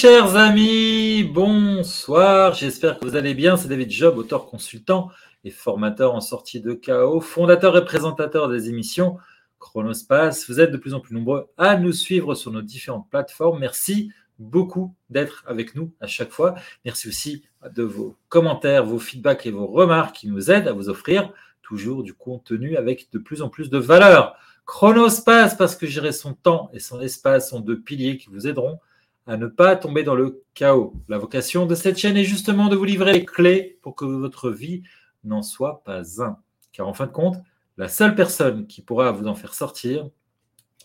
Chers amis, bonsoir, j'espère que vous allez bien. C'est David Job, auteur consultant et formateur en sortie de chaos, fondateur et présentateur des émissions Chronospace. Vous êtes de plus en plus nombreux à nous suivre sur nos différentes plateformes. Merci beaucoup d'être avec nous à chaque fois. Merci aussi de vos commentaires, vos feedbacks et vos remarques qui nous aident à vous offrir toujours du contenu avec de plus en plus de valeur. Chronospace, parce que gérer son temps et son espace sont deux piliers qui vous aideront à ne pas tomber dans le chaos. La vocation de cette chaîne est justement de vous livrer les clés pour que votre vie n'en soit pas un. Car en fin de compte, la seule personne qui pourra vous en faire sortir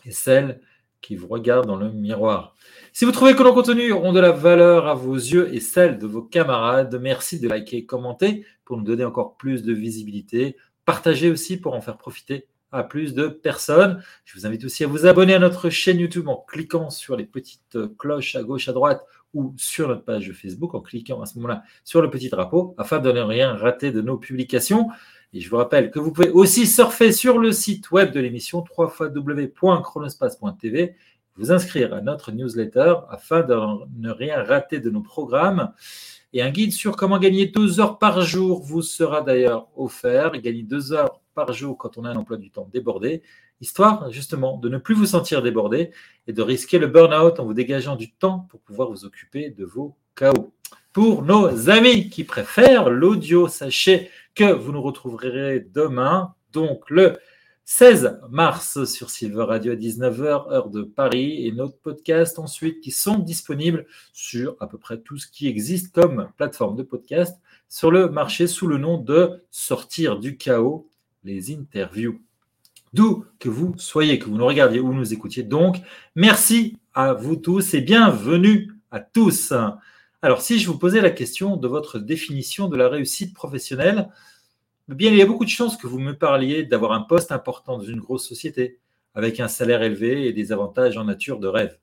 est celle qui vous regarde dans le miroir. Si vous trouvez que nos contenus auront de la valeur à vos yeux et celle de vos camarades, merci de liker et commenter pour nous donner encore plus de visibilité. Partagez aussi pour en faire profiter à plus de personnes. Je vous invite aussi à vous abonner à notre chaîne YouTube en cliquant sur les petites cloches à gauche, à droite ou sur notre page Facebook en cliquant à ce moment-là sur le petit drapeau afin de ne rien rater de nos publications. Et je vous rappelle que vous pouvez aussi surfer sur le site web de l'émission www.chronospace.tv, vous inscrire à notre newsletter afin de ne rien rater de nos programmes. Et un guide sur comment gagner deux heures par jour vous sera d'ailleurs offert. Gagner deux heures par jour quand on a un emploi du temps débordé, histoire justement de ne plus vous sentir débordé et de risquer le burn-out en vous dégageant du temps pour pouvoir vous occuper de vos chaos. Pour nos amis qui préfèrent l'audio, sachez que vous nous retrouverez demain, donc le 16 mars sur Silver Radio à 19h, heure de Paris, et notre podcast ensuite qui sont disponibles sur à peu près tout ce qui existe comme plateforme de podcast sur le marché sous le nom de Sortir du chaos les interviews. D'où que vous soyez, que vous nous regardiez ou nous écoutiez. Donc, merci à vous tous et bienvenue à tous. Alors, si je vous posais la question de votre définition de la réussite professionnelle, eh bien, il y a beaucoup de chances que vous me parliez d'avoir un poste important dans une grosse société, avec un salaire élevé et des avantages en nature de rêve.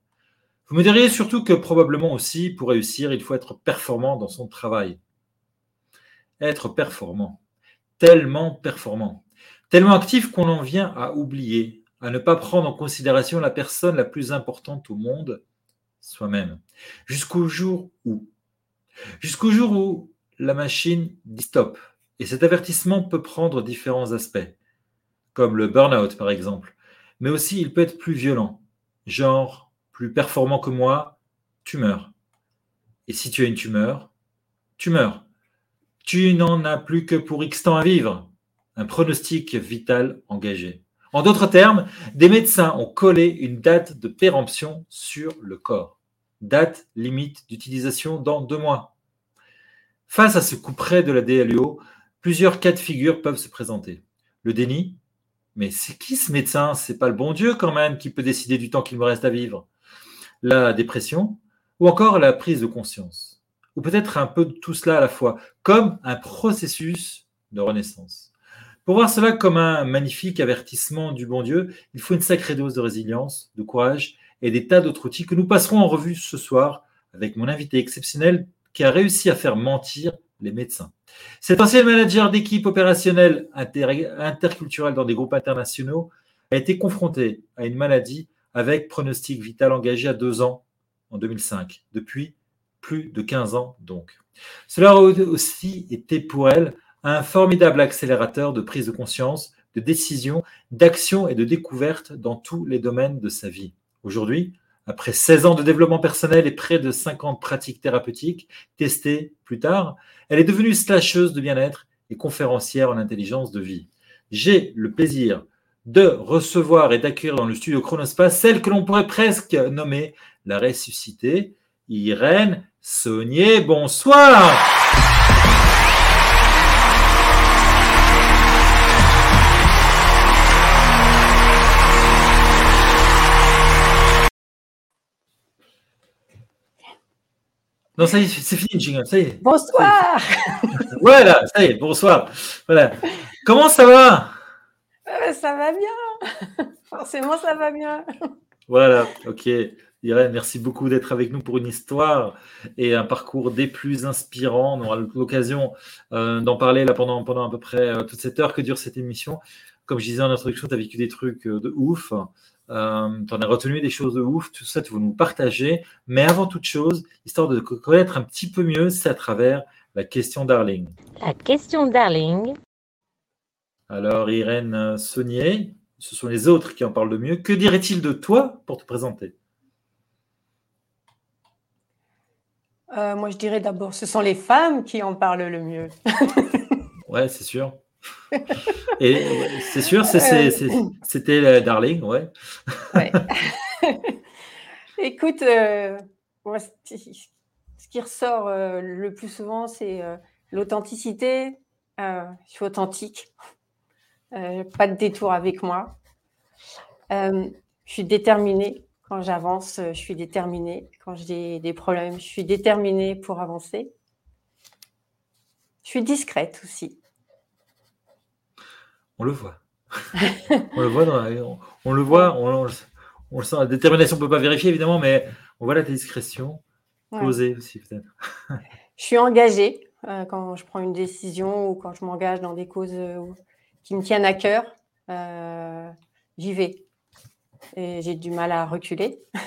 Vous me diriez surtout que probablement aussi, pour réussir, il faut être performant dans son travail. Être performant, tellement performant tellement actif qu'on en vient à oublier, à ne pas prendre en considération la personne la plus importante au monde, soi-même. Jusqu'au jour où? Jusqu'au jour où la machine dit stop. Et cet avertissement peut prendre différents aspects, comme le burn-out par exemple, mais aussi il peut être plus violent, genre plus performant que moi, tu meurs. Et si tu as une tumeur, tu meurs. Tu n'en as plus que pour X temps à vivre un pronostic vital engagé. En d'autres termes, des médecins ont collé une date de péremption sur le corps. Date limite d'utilisation dans deux mois. Face à ce coup près de la DLUO, plusieurs cas de figure peuvent se présenter. Le déni, mais c'est qui ce médecin? C'est pas le bon Dieu quand même qui peut décider du temps qu'il me reste à vivre. La dépression, ou encore la prise de conscience? Ou peut-être un peu de tout cela à la fois, comme un processus de renaissance? Pour voir cela comme un magnifique avertissement du bon Dieu, il faut une sacrée dose de résilience, de courage et des tas d'autres outils que nous passerons en revue ce soir avec mon invité exceptionnel qui a réussi à faire mentir les médecins. Cet ancien manager d'équipe opérationnelle interculturelle dans des groupes internationaux a été confronté à une maladie avec pronostic vital engagé à deux ans en 2005, depuis plus de 15 ans donc. Cela a aussi été pour elle un formidable accélérateur de prise de conscience, de décision, d'action et de découverte dans tous les domaines de sa vie. Aujourd'hui, après 16 ans de développement personnel et près de 50 pratiques thérapeutiques testées plus tard, elle est devenue slasheuse de bien-être et conférencière en intelligence de vie. J'ai le plaisir de recevoir et d'accueillir dans le studio Chronospace celle que l'on pourrait presque nommer la ressuscitée, Irène Saunier. Bonsoir! Non, ça y est, c'est fini, jingle, ça y est. Bonsoir. voilà, ça y est, bonsoir. Voilà. Comment ça va? Euh, Ça va bien. Forcément, ça va bien. Voilà, ok. Irène, merci beaucoup d'être avec nous pour une histoire et un parcours des plus inspirants. On aura l'occasion euh, d'en parler là pendant, pendant à peu près euh, toute cette heure que dure cette émission. comme je disais en introduction, tu as vécu des trucs de ouf. Euh, tu en as retenu des choses de ouf, tout ça, tu veux nous partager. Mais avant toute chose, histoire de connaître un petit peu mieux, c'est à travers la question Darling. La question Darling. Alors, Irène Saunier, ce sont les autres qui en parlent le mieux. Que dirait-il de toi pour te présenter? Euh, Moi, je dirais d'abord, ce sont les femmes qui en parlent le mieux. ouais, c'est sûr. Et c'est sûr, c'était Darling, ouais. Écoute, euh, ce qui ressort euh, le plus souvent, c'est l'authenticité. je suis authentique. Euh, pas de détour avec moi. Euh, je suis déterminée. Quand j'avance, je suis déterminée. Quand j'ai des problèmes, je suis déterminée pour avancer. Je suis discrète aussi. On le voit. on le voit, on, le voit, on, le sent. La détermination, on ne peut pas vérifier évidemment, mais on voit la discrétion. Posée aussi peut-être. je suis engagée euh, quand je prends une décision ou quand je m'engage dans des causes qui me tiennent à cœur, euh, j'y vais. Et j'ai du mal à reculer.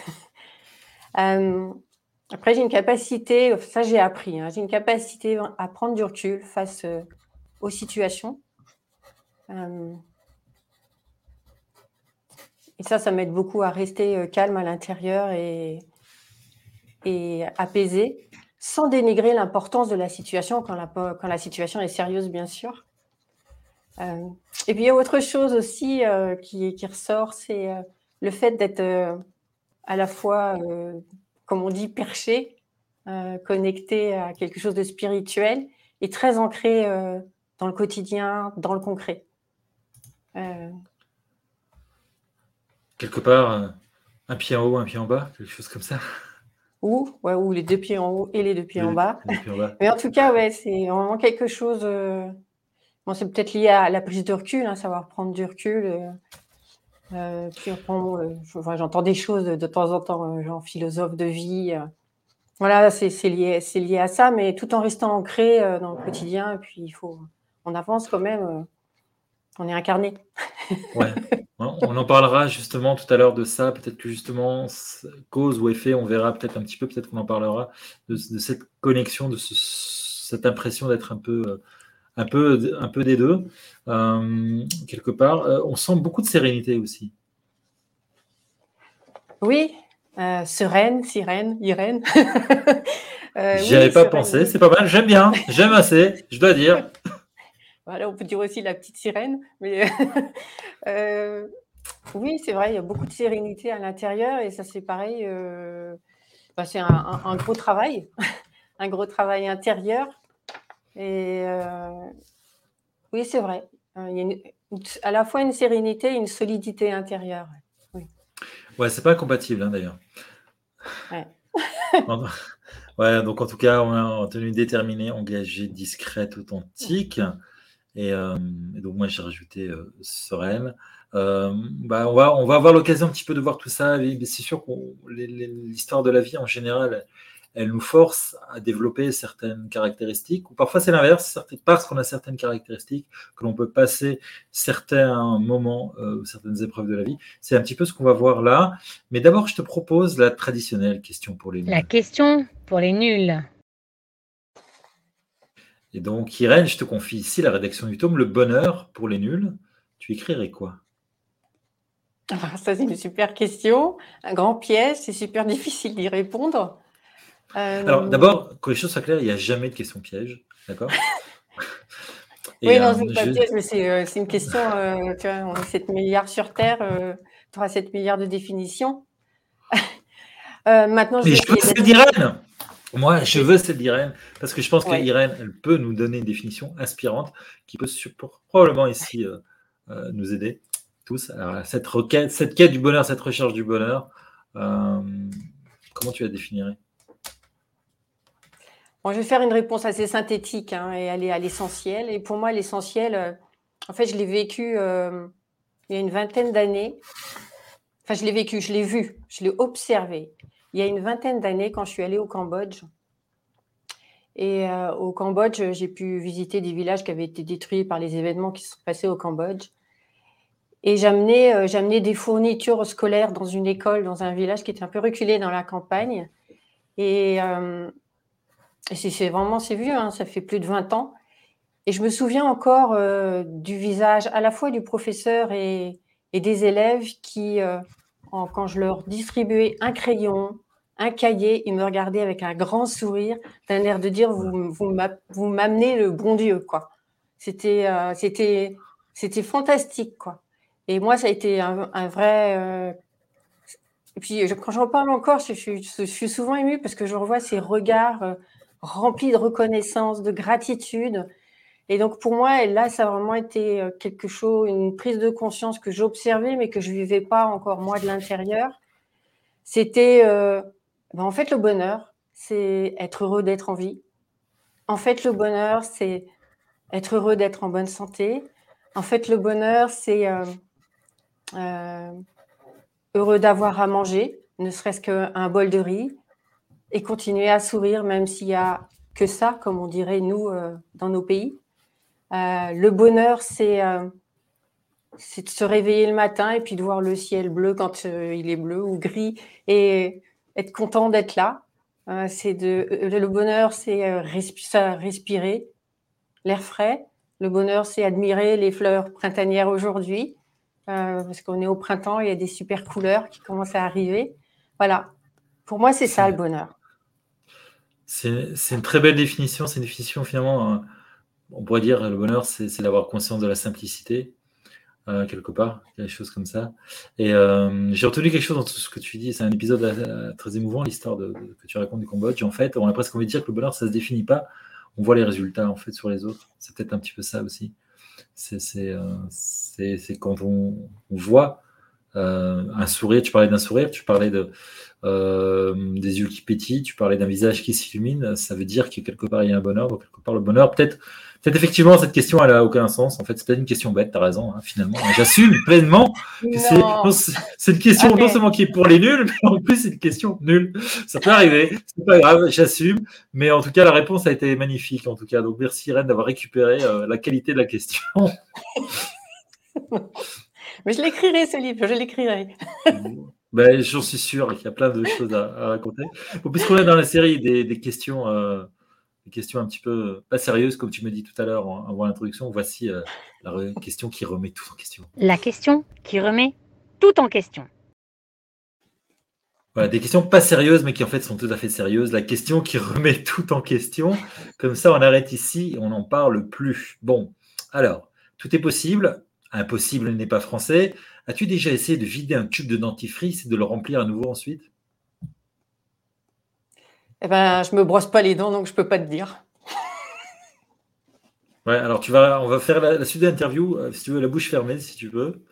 Euh, après, j'ai une capacité, ça j'ai appris, hein, j'ai une capacité à prendre du recul face euh, aux situations. Et ça, ça m'aide beaucoup à rester calme à l'intérieur et, apaisé, sans dénigrer l'importance de la situation quand la, situation est sérieuse, bien sûr. Euh, et puis il y a autre chose aussi euh, qui, ressort, c'est euh, le fait d'être à la fois, comme on dit, perché, connecté à quelque chose de spirituel et très ancré dans le quotidien, dans le concret. Quelque part, un pied en haut, un pied en bas, quelque chose comme ça. Ou, ouais, ou les deux pieds en haut et les deux pieds, en, bas. Mais en tout cas, ouais, c'est vraiment quelque chose Bon, c'est peut-être lié à la prise de recul, hein, savoir prendre du recul. Euh, euh, puis euh, j'entends des choses de, temps en temps, genre philosophe de vie. voilà, c'est lié, lié à ça, mais tout en restant ancré dans le quotidien. Et puis il faut, on avance quand même. On est incarné. ouais. On en parlera justement tout à l'heure de ça. Peut-être que justement, cause ou effet, on verra peut-être un petit peu, peut-être qu'on en parlera de, cette connexion, de cette impression d'être un peu un peu, un peu des deux, euh, quelque part. Euh, on sent beaucoup de sérénité aussi. Oui, euh, sereine, sirène, Irène. J'y avais pas pensé, c'est pas mal, j'aime bien, j'aime assez, je dois dire. Voilà, on peut dire aussi la petite sirène, mais oui, c'est vrai, il y a beaucoup de sérénité à l'intérieur et ça c'est pareil, bah, c'est un, un, gros travail, un gros travail intérieur et euh, oui, c'est vrai. Euh, il y a à la fois une sérénité et une solidité intérieure. Oui. Ouais, c'est pas incompatible hein, d'ailleurs. Ouais. donc en tout cas, on a tenu déterminée, engagée, discrète, authentique. Et, euh, donc moi j'ai rajouté sereine. bah, on, va, on va avoir l'occasion un petit peu de voir tout ça. C'est sûr que l'histoire de la vie en général, elle nous force à développer certaines caractéristiques, ou parfois c'est l'inverse, parce qu'on a certaines caractéristiques, que l'on peut passer certains moments, euh, certaines épreuves de la vie. C'est un petit peu ce qu'on va voir là. Mais d'abord, je te propose la traditionnelle question pour les nuls. La question pour les nuls. Et donc, Irène, je te confie ici la rédaction du tome Le bonheur pour les nuls. Tu écrirais quoi? Ah, Ça, c'est une super question. Un grand piège, c'est super difficile d'y répondre. Alors, euh, d'abord, que les choses soient claires, il n'y a jamais de question piège. D'accord? Oui, non, c'est pas piège, mais euh, c'est une question. Euh, tu vois, on est 7 milliards sur Terre, tu auras 7 milliards de définitions. maintenant, je, mais je veux celle d'Irène. Moi, je veux celle d'Irène parce que je pense qu'Irène, elle peut nous donner une définition inspirante qui peut probablement ici nous aider tous. Alors, cette requête, cette quête du bonheur, cette recherche du bonheur, comment tu la définirais? Je vais faire une réponse assez synthétique hein, et aller à l'essentiel. Et pour moi, l'essentiel, euh, en fait, je l'ai vécu euh, il y a une vingtaine d'années. Enfin, je l'ai vécu, je l'ai vu, je l'ai observé. Il y a une vingtaine d'années, quand je suis allée au Cambodge. Et euh, au Cambodge, j'ai pu visiter des villages qui avaient été détruits par les événements qui se sont passés au Cambodge. Et j'amenais, j'amenais des fournitures scolaires dans une école, dans un village qui était un peu reculé dans la campagne. Et, c'est vraiment, c'est vieux, hein, ça fait plus de 20 ans. Et je me souviens encore du visage à la fois du professeur et des élèves qui, quand je leur distribuais un crayon, un cahier, ils me regardaient avec un grand sourire, d'un air de dire vous, vous m'amenez le bon Dieu, quoi. C'était, c'était, c'était fantastique, quoi. Et moi, ça a été un, vrai. Et puis, quand j'en parle encore, je, suis souvent émue parce que je revois ces regards remplis de reconnaissance, de gratitude. Et donc, pour moi, là, ça a vraiment été quelque chose, une prise de conscience que j'observais, mais que je vivais pas encore moi de l'intérieur. C'était, ben, en fait, le bonheur, c'est être heureux d'être en vie. En fait, le bonheur, c'est être heureux d'être en bonne santé. En fait, le bonheur, c'est euh, heureux d'avoir à manger, ne serait-ce qu'un bol de riz, et continuer à sourire même s'il n'y a que ça, comme on dirait nous euh, dans nos pays. Euh, le bonheur, c'est c'est de se réveiller le matin et puis de voir le ciel bleu quand il est bleu ou gris et être content d'être là. c'est de le bonheur, c'est respirer l'air frais. Le bonheur, c'est admirer les fleurs printanières aujourd'hui. Euh, parce qu'on est au printemps, il y a des super couleurs qui commencent à arriver. Voilà, pour moi, c'est ça le bonheur. C'est une très belle définition. C'est une définition finalement, euh, on pourrait dire le bonheur, c'est d'avoir conscience de la simplicité, euh, quelque part, quelque chose comme ça. Et j'ai retenu quelque chose dans tout ce que tu dis. C'est un épisode très émouvant, l'histoire que tu racontes du Cambodge. En fait, on a presque envie de dire que le bonheur, ça ne se définit pas. On voit les résultats en fait sur les autres. C'est peut-être un petit peu ça aussi. Euh, c'est quand on, voit euh, un sourire, tu parlais d'un sourire, tu parlais de, euh, des yeux qui pétillent, tu parlais d'un visage qui s'illumine, ça veut dire que quelque part il y a un bonheur, donc quelque part le bonheur, peut-être peut effectivement cette question elle a aucun sens, en fait c'est peut-être une question bête, tu as raison, hein, finalement, j'assume pleinement que c'est une question non seulement qui est pour les nuls, mais en plus c'est une question nulle, ça peut arriver, c'est pas grave, j'assume, mais en tout cas la réponse a été magnifique en tout cas, donc merci Irène d'avoir récupéré euh, la qualité de la question. mais je l'écrirai ce livre, je l'écrirai. Ben, J'en suis sûr qu'il y a plein de choses à, raconter. Puisqu'on est dans la série des, questions, euh, des questions un petit peu pas sérieuses, comme tu me dis tout à l'heure avant l'introduction, voici euh, la question qui remet tout en question. La question qui remet tout en question. Voilà, des questions pas sérieuses, mais qui en fait sont tout à fait sérieuses. La question qui remet tout en question. Comme ça, on arrête ici et on n'en parle plus. Bon, alors, tout est possible. Impossible n'est pas français. As-tu déjà essayé de vider un tube de dentifrice et de le remplir à nouveau ensuite? Eh ben, je me brosse pas les dents, donc je peux pas te dire. Ouais, alors tu vas, on va faire la, suite de l'interview, euh, si tu veux, la bouche fermée, si tu veux.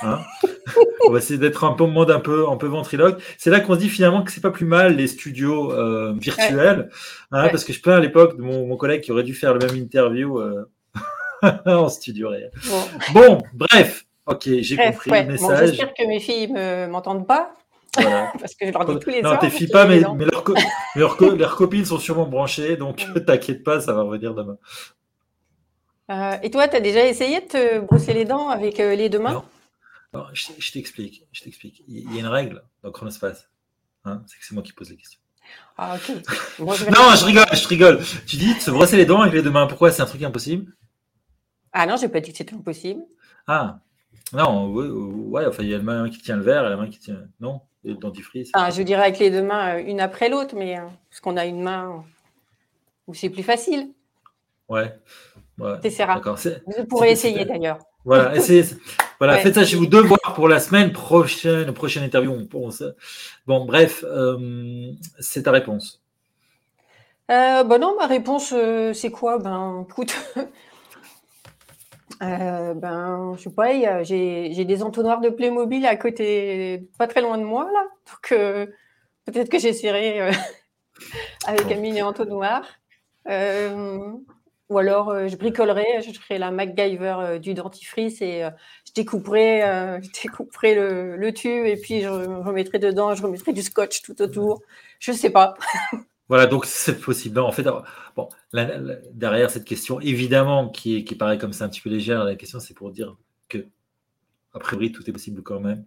Hein. on va essayer d'être un peu mode un peu, un peu ventriloque. C'est là qu'on se dit finalement que c'est pas plus mal les studios euh, virtuels, hein, parce que je plains à l'époque de mon, collègue qui aurait dû faire la même interview euh, en studio réel. bon bref, Ok, j'ai compris le message. J'espère que mes filles ne m'entendent pas. Parce que je leur dis tous les Non, tes filles pas, mais, leurs, copines sont sûrement branchées, donc t'inquiète pas, ça va revenir demain. Euh, et toi, tu as déjà essayé de te brosser les dents avec euh, les deux mains? Non. je, t'explique, je t'explique. Il y a une règle dans Chronospace. Hein, c'est que c'est moi qui pose les questions. Ah, ok. non, je rigole, je rigole. Tu dis de se brosser les dents avec les deux mains. Pourquoi c'est un truc impossible? Ah non, j'ai pas dit que c'était impossible. Ah, non, ouais, enfin, il y a la main qui tient le verre et la main qui tient. Non Le dentifrice. Ah, je dirais avec les deux mains, euh, une après l'autre, mais euh, parce qu'on a une main où c'est plus facile. Ouais. ouais. D'accord. Vous pourrez essayer d'ailleurs. Voilà, essayez, voilà faites ça chez vous. Devoir pour la semaine prochaine, prochaine interview. Bon, bref, euh, c'est ta réponse. Euh, bah non, ma réponse, c'est quoi? Ben, écoute, euh, ben, je sais pas, j'ai des entonnoirs de Playmobil à côté, pas très loin de moi, là. Donc, euh, peut-être que j'essaierai euh, avec un mini entonnoir. ou alors, je bricolerai, je ferai la MacGyver du dentifrice et je découperai, je découperai le, le, tube et puis je remettrai dedans, je remettrai du scotch tout autour. Je sais pas. Voilà, donc c'est possible. En fait, bon, derrière cette question, évidemment, qui, qui paraît comme ça un petit peu légère, la question, c'est pour dire que a priori, tout est possible quand même.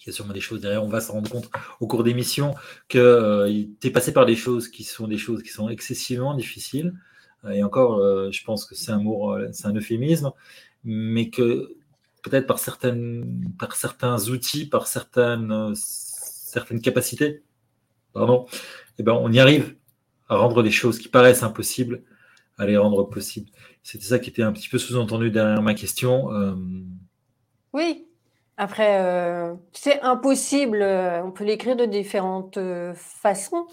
Il y a sûrement des choses derrière. On va se rendre compte au cours des missions que euh, tu es passé par des choses qui sont des choses qui sont excessivement difficiles. Et encore, euh, je pense que c'est un mot, c'est un euphémisme, mais que peut-être par, par certains outils, par certaines, certaines capacités, pardon, eh ben, on y arrive à rendre les choses qui paraissent impossibles, à les rendre possibles. C'était ça qui était un petit peu sous-entendu derrière ma question. Euh, oui. Après, euh, c'est impossible. Euh, on peut l'écrire de différentes façons.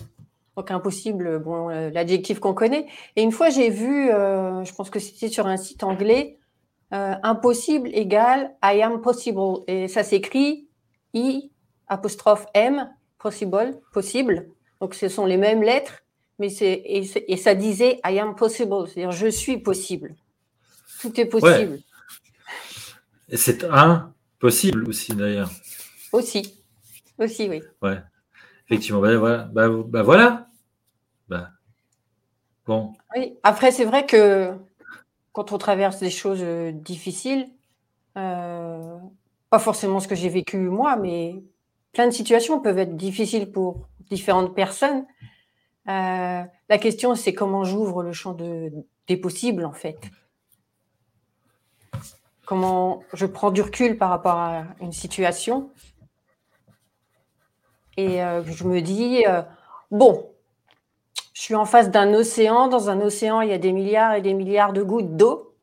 Donc impossible, bon, l'adjectif qu'on connaît. Et une fois, j'ai vu, je pense que c'était sur un site anglais, impossible égale I am possible. Et ça s'écrit I apostrophe M, possible, possible. Donc ce sont les mêmes lettres, mais c'est et, ça disait I am possible, c'est-à-dire je suis possible. Tout est possible. Et c'est impossible aussi d'ailleurs. Aussi, aussi oui. Ouais, effectivement. Ben, voilà. Bah, bah, voilà. Bah, bon. Oui. Après c'est vrai que quand on traverse des choses euh, difficiles, euh, pas forcément ce que j'ai vécu moi, mais plein de situations peuvent être difficiles pour différentes personnes. Euh, la question, c'est comment j'ouvre le champ de, des possibles, en fait. Comment je prends du recul par rapport à une situation. Et euh, je me dis, euh, bon, je suis en face d'un océan. Dans un océan, il y a des milliards et des milliards de gouttes d'eau.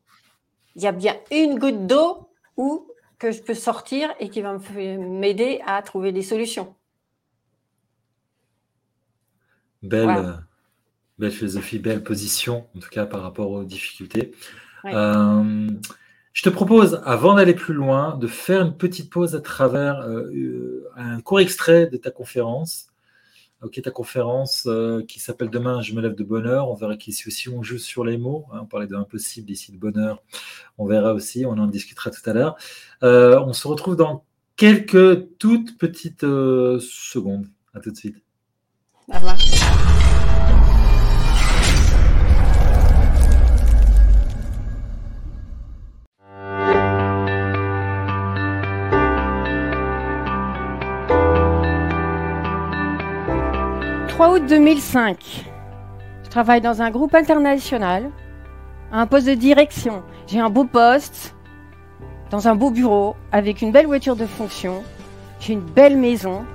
Il y a bien une goutte d'eau où que je peux sortir et qui va m'aider à trouver des solutions. Belle, euh, belle philosophie, belle position, en tout cas par rapport aux difficultés. Euh, je te propose, avant d'aller plus loin, de faire une petite pause à travers euh, un court extrait de ta conférence. Ok, ta conférence qui s'appelle Demain, je me lève de bonheur. On verra qu'ici aussi on joue sur les mots. Hein. on parlait de l'impossible, ici de bonheur. On verra aussi, on en discutera tout à l'heure. on se retrouve dans quelques toutes petites secondes. À tout de suite. Au revoir. 3 août 2005. Je travaille dans un groupe international, à un poste de direction. J'ai un beau poste, dans un beau bureau, avec une belle voiture de fonction. J'ai une belle maison,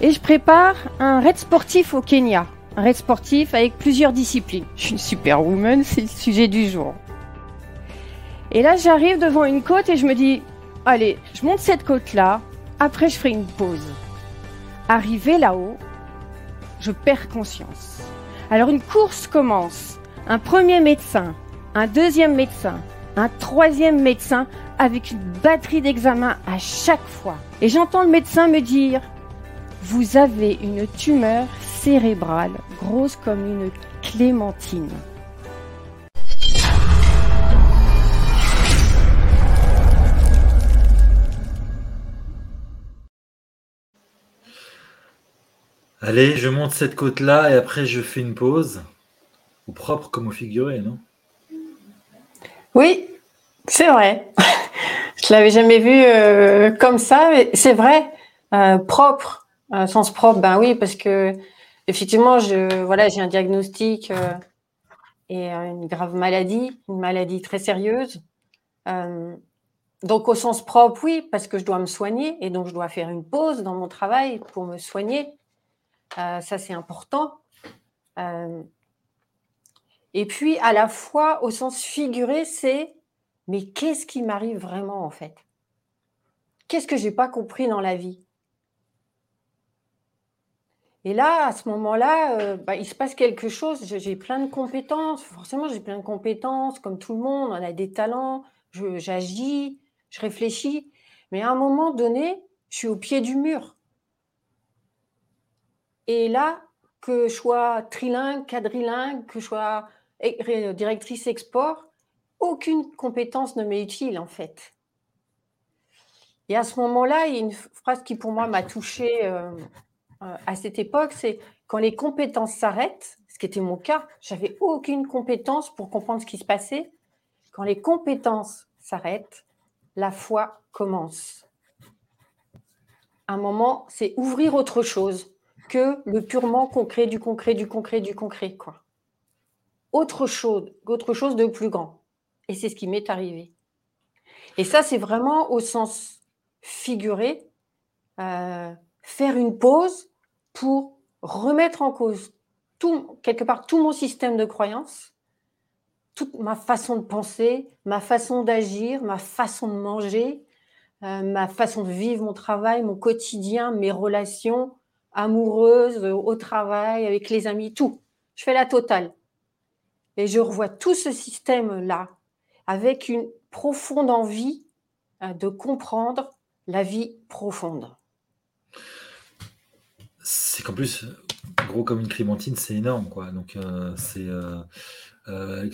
et je prépare un raid sportif au Kenya. Un raid sportif avec plusieurs disciplines. Je suis une superwoman, c'est le sujet du jour. Et là, j'arrive devant une côte et je me dis, allez, je monte cette côte-là, après je ferai une pause. Arrivé là-haut, je perds conscience. Alors une course commence. Un premier médecin, un deuxième médecin, un troisième médecin avec une batterie d'examen à chaque fois. Et j'entends le médecin me dire, vous avez une tumeur cérébrale grosse comme une clémentine. Allez, je monte cette côte-là et après je fais une pause. Au propre comme au figuré, non? Oui, c'est vrai. je l'avais jamais vu euh, comme ça, mais c'est vrai. Euh, propre, sens propre, ben oui, parce que effectivement, je, voilà, j'ai un diagnostic euh, et une grave maladie, une maladie très sérieuse. Euh, donc au sens propre, oui, parce que je dois me soigner et donc je dois faire une pause dans mon travail pour me soigner. Euh, ça, c'est important. et puis à la fois, au sens figuré, c'est mais qu'est-ce qui m'arrive vraiment en fait? Qu'est-ce que j'ai pas compris dans la vie? Et là, à ce moment-là, euh, bah, il se passe quelque chose. J'ai plein de compétences. Forcément, j'ai plein de compétences, comme tout le monde. On a des talents. J'agis, je, réfléchis. Mais à un moment donné, je suis au pied du mur. Et là, que je sois trilingue, quadrilingue, que je sois directrice export, aucune compétence ne m'est utile en fait. Et à ce moment-là, il y a une phrase qui pour moi m'a touchée euh, à cette époque, c'est quand les compétences s'arrêtent, ce qui était mon cas, j'avais aucune compétence pour comprendre ce qui se passait. Quand les compétences s'arrêtent, la foi commence. Un moment, c'est ouvrir autre chose que le purement concret, du concret, du concret, du concret, quoi. Autre chose, autre chose de plus grand. Et c'est ce qui m'est arrivé. Et ça, c'est vraiment au sens figuré, euh, faire une pause pour remettre en cause tout, quelque part tout mon système de croyance, toute ma façon de penser, ma façon d'agir, ma façon de manger, euh, ma façon de vivre mon travail, mon quotidien, mes relations amoureuses, au travail, avec les amis, tout. Je fais la totale. Et je revois tout ce système-là avec une profonde envie euh, de comprendre la vie profonde. C'est qu'en plus, gros comme une clémentine, c'est énorme, quoi. Donc, euh, c'est euh,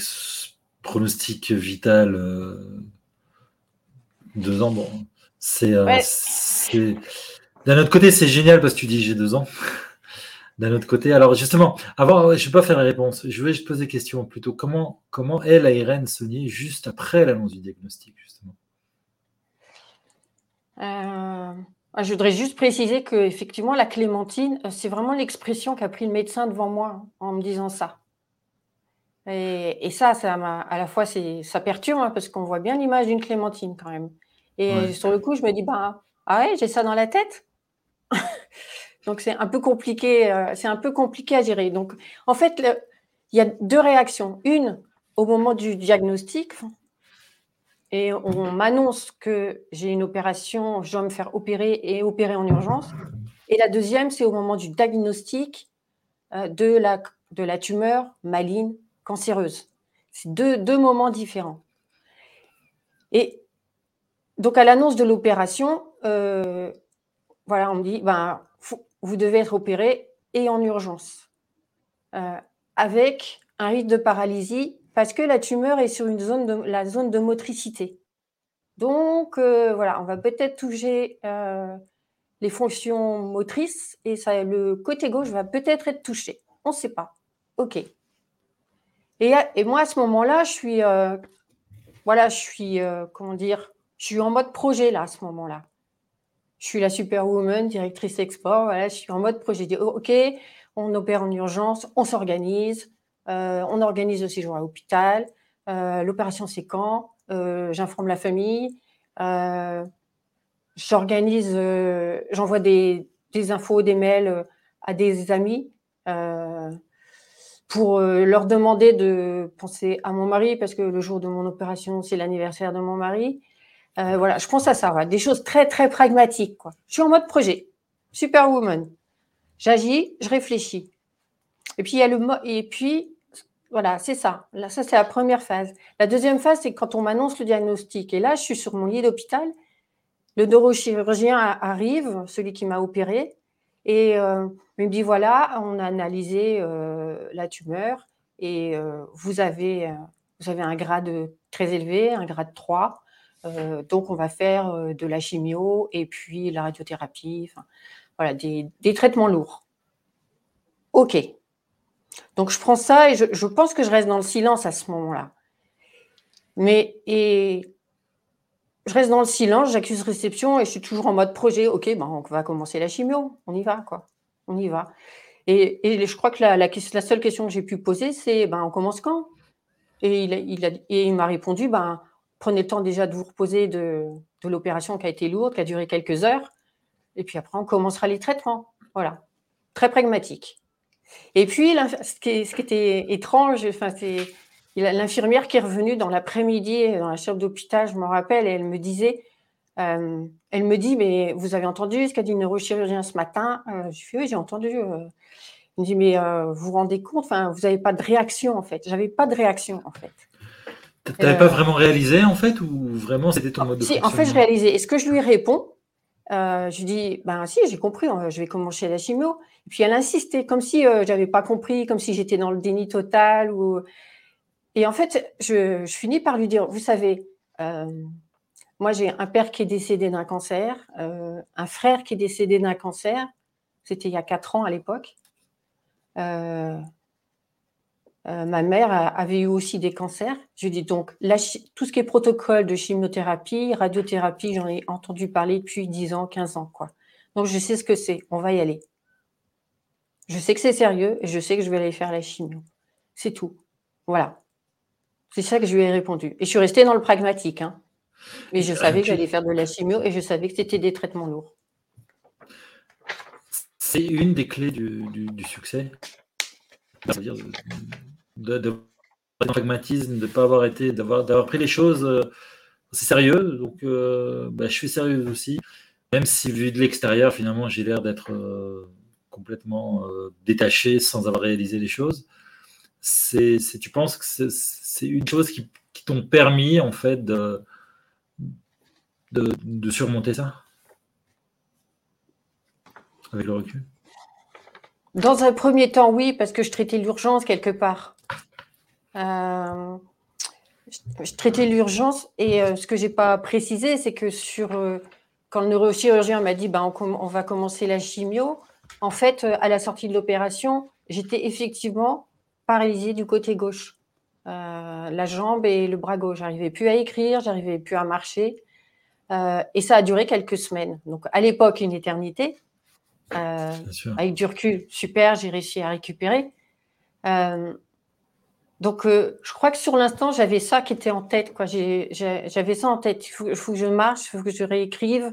pronostic vital deux ans. Bon, c'est d'un autre côté, c'est génial parce que tu dis j'ai deux ans. D'un autre côté, alors justement, avant, je ne vais pas faire la réponse. Je vais te poser des questions plutôt. Comment, comment est la Irène Saunier juste après l'annonce du diagnostic, justement? Euh, Je voudrais juste préciser que effectivement, la clémentine, euh, c'est vraiment l'expression qu'a pris le médecin devant moi en me disant ça. Et, ça, ça à la fois, ça perturbe hein, parce qu'on voit bien l'image d'une clémentine quand même. Et sur le coup, je me dis, bah, ah ouais, j'ai ça dans la tête. Donc c'est un peu compliqué, euh, c'est un peu compliqué à gérer. Donc en fait, il y a deux réactions. Une au moment du diagnostic, et on m'annonce que j'ai une opération, je dois me faire opérer et opérer en urgence. Et la deuxième, c'est au moment du diagnostic euh, de, la, de la tumeur maligne cancéreuse. C'est deux, deux moments différents. Et donc à l'annonce de l'opération, euh, voilà, on me dit, ben, vous devez être opéré et en urgence, euh, avec un risque de paralysie parce que la tumeur est sur une zone de, la zone de motricité. Donc, euh, voilà, on va peut-être toucher euh, les fonctions motrices et ça, le côté gauche va peut-être être touché. On ne sait pas. OK. Et, moi, à ce moment-là, je suis, voilà, je suis, comment dire, je suis en mode projet là, à ce moment-là je suis la superwoman, directrice export. Voilà, je suis en mode projet. Je OK, on opère en urgence, on s'organise, euh, on organise le séjour à l'hôpital. Euh, l'opération, c'est quand? Euh, J'informe la famille. J'organise, j'envoie des, des, infos, des mails à des amis pour leur demander de penser à mon mari parce que le jour de mon opération, c'est l'anniversaire de mon mari. Euh, voilà, je pense à ça, des choses très très pragmatiques. Quoi. Je suis en mode projet, superwoman. J'agis, je réfléchis. Et puis il y a le et puis voilà, c'est ça. Là, ça c'est la première phase. La deuxième phase, c'est quand on m'annonce le diagnostic. Et là, je suis sur mon lit d'hôpital. Le neurochirurgien arrive, celui qui m'a opéré, et euh, me dit voilà, on a analysé euh, la tumeur et vous avez vous avez un grade très élevé, un grade 3. Euh, donc, on va faire euh, de la chimio et puis la radiothérapie, voilà, des, traitements lourds. OK. Donc, je prends ça et je, pense que je reste dans le silence à ce moment-là. Mais, et je reste dans le silence, j'accuse réception et je suis toujours en mode projet. OK, ben, on va commencer la chimio, on y va, quoi. On y va. Et, je crois que la, la, seule question que j'ai pu poser, c'est ben, on commence quand? Et il, il, il m'a répondu ben, prenez le temps déjà de vous reposer de, l'opération qui a été lourde, qui a duré quelques heures. Et puis après, on commencera les traitements. Voilà. Très pragmatique. Et puis, ce qui, était étrange, enfin, c'est l'infirmière qui est revenue dans l'après-midi, dans la chambre d'hôpital, je me rappelle, et elle me disait, euh, elle me dit, mais vous avez entendu ce qu'a dit le neurochirurgien ce matin? Euh, Je fais, oui, j'ai entendu. Euh. Elle me dit, mais vous vous rendez compte, enfin, vous n'avez pas de réaction, en fait. J'avais pas de réaction, en fait. Tu n'avais pas euh, vraiment réalisé en fait ou vraiment c'était ton mode de Si, en fait, je réalisais. Est-ce que je lui réponds euh, Je lui dis, ben si, j'ai compris, je vais commencer la chimio. Puis elle insistait, comme si euh, je n'avais pas compris, comme si j'étais dans le déni total. Et en fait, je, finis par lui dire, vous savez, moi j'ai un père qui est décédé d'un cancer, un frère qui est décédé d'un cancer. C'était il y a quatre ans à l'époque. euh, ma mère avait eu aussi des cancers. Je dis donc, tout ce qui est protocole de chimiothérapie, radiothérapie, j'en ai entendu parler depuis 10 ans, 15 ans. Quoi. Donc, je sais ce que c'est. On va y aller. Je sais que c'est sérieux et je sais que je vais aller faire la chimio. C'est tout. Voilà. C'est ça que je lui ai répondu. Et je suis restée dans le pragmatique. Hein. Mais je savais que j'allais faire de la chimio et je savais que c'était des traitements lourds. C'est une des clés du, succès. C'est-à-dire de, de, pragmatisme, de ne pas avoir été, d'avoir pris les choses euh, c'est sérieux. Donc, euh, bah, je suis sérieux aussi. Même si, vu de l'extérieur, finalement, j'ai l'air d'être euh, complètement détaché sans avoir réalisé les choses. C'est, tu penses que c'est une chose qui, t'ont permis, en fait, de, de surmonter ça? Avec le recul? Dans un premier temps, oui, parce que je traitais l'urgence quelque part. Euh, je traitais l'urgence et euh, ce que je n'ai pas précisé, c'est que sur, euh, quand le neurochirurgien m'a dit ben, on, va commencer la chimio, en fait, à la sortie de l'opération, j'étais effectivement paralysée du côté gauche. la jambe et le bras gauche. J'arrivais plus à écrire, j'arrivais plus à marcher. et ça a duré quelques semaines. Donc, à l'époque, une éternité. Euh, avec du recul, super, j'ai réussi à récupérer. Euh, donc, euh, je crois que sur l'instant, j'avais ça qui était en tête. J'avais ça en tête. Il faut, que je marche, il faut que je réécrive,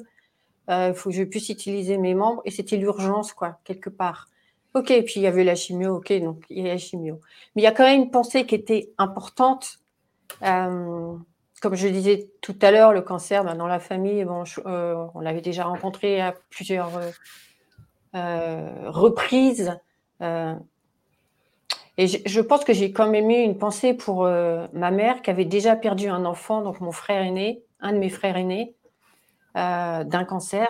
il faut que je puisse utiliser mes membres. Et c'était l'urgence, quoi, quelque part. OK, puis il y avait la chimio, OK, donc il y a la chimio. Mais il y a quand même une pensée qui était importante. comme je disais tout à l'heure, le cancer ben, dans la famille, bon, on l'avait déjà rencontré à plusieurs euh. Euh, et je, pense que j'ai quand même eu une pensée pour euh, ma mère qui avait déjà perdu un enfant, donc mon frère aîné, un de mes frères aînés, d'un cancer.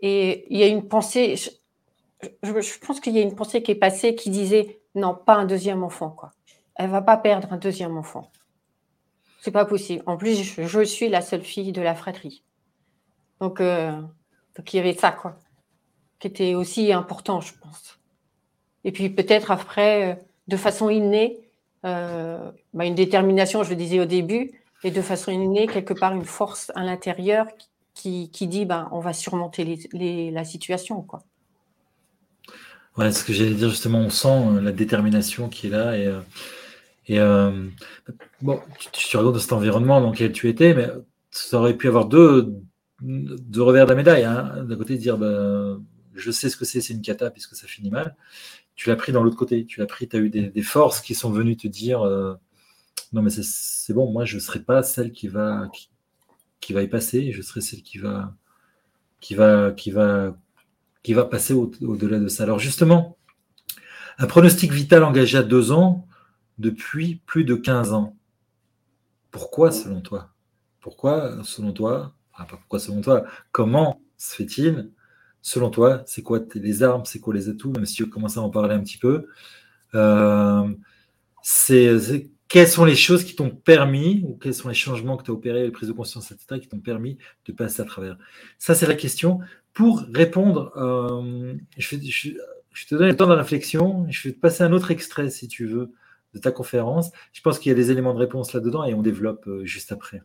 Et il y a une pensée, je, pense qu'il y a une pensée qui est passée qui disait non, pas un deuxième enfant, quoi. Elle va pas perdre un deuxième enfant. C'est pas possible. En plus, je, suis la seule fille de la fratrie. Donc, donc il y avait ça, quoi qui était aussi important, je pense. Et puis peut-être après, euh, de façon innée, euh, bah, une détermination, je le disais au début, et de façon innée, quelque part, une force à l'intérieur qui, qui, dit ben, on va surmonter la situation. Quoi. Ouais, ce que j'allais dire justement, on sent euh, la détermination qui est là. Et, et bon, tu, tu regardes cet environnement dans lequel tu étais, mais ça aurait pu avoir deux, deux revers de la médaille. Hein. D'un côté, dire ben, je sais ce que c'est, c'est une cata puisque ça finit mal. Tu l'as pris dans l'autre côté. Tu l'as pris, tu as eu des, forces qui sont venues te dire euh, non, mais c'est bon, moi je ne serai pas celle qui va, va y passer, je serai celle qui va, qui va, qui va, qui va passer au-delà de ça. Alors justement, un pronostic vital engagé à deux ans depuis plus de 15 ans. Pourquoi selon toi? Pourquoi selon toi? Ah, Pourquoi selon toi Comment se fait-il? Selon toi, c'est quoi les armes, c'est quoi les atouts, même si tu commences à en parler un petit peu. Euh, c'est, quelles sont les choses qui t'ont permis, ou quels sont les changements que tu as opérés, les prises de conscience, etc., qui t'ont permis de passer à travers? Ça, c'est la question. Pour répondre, euh, je, te donne le temps de réflexion, je vais te passer un autre extrait, si tu veux, de ta conférence. Je pense qu'il y a des éléments de réponse là-dedans et on développe euh, juste après.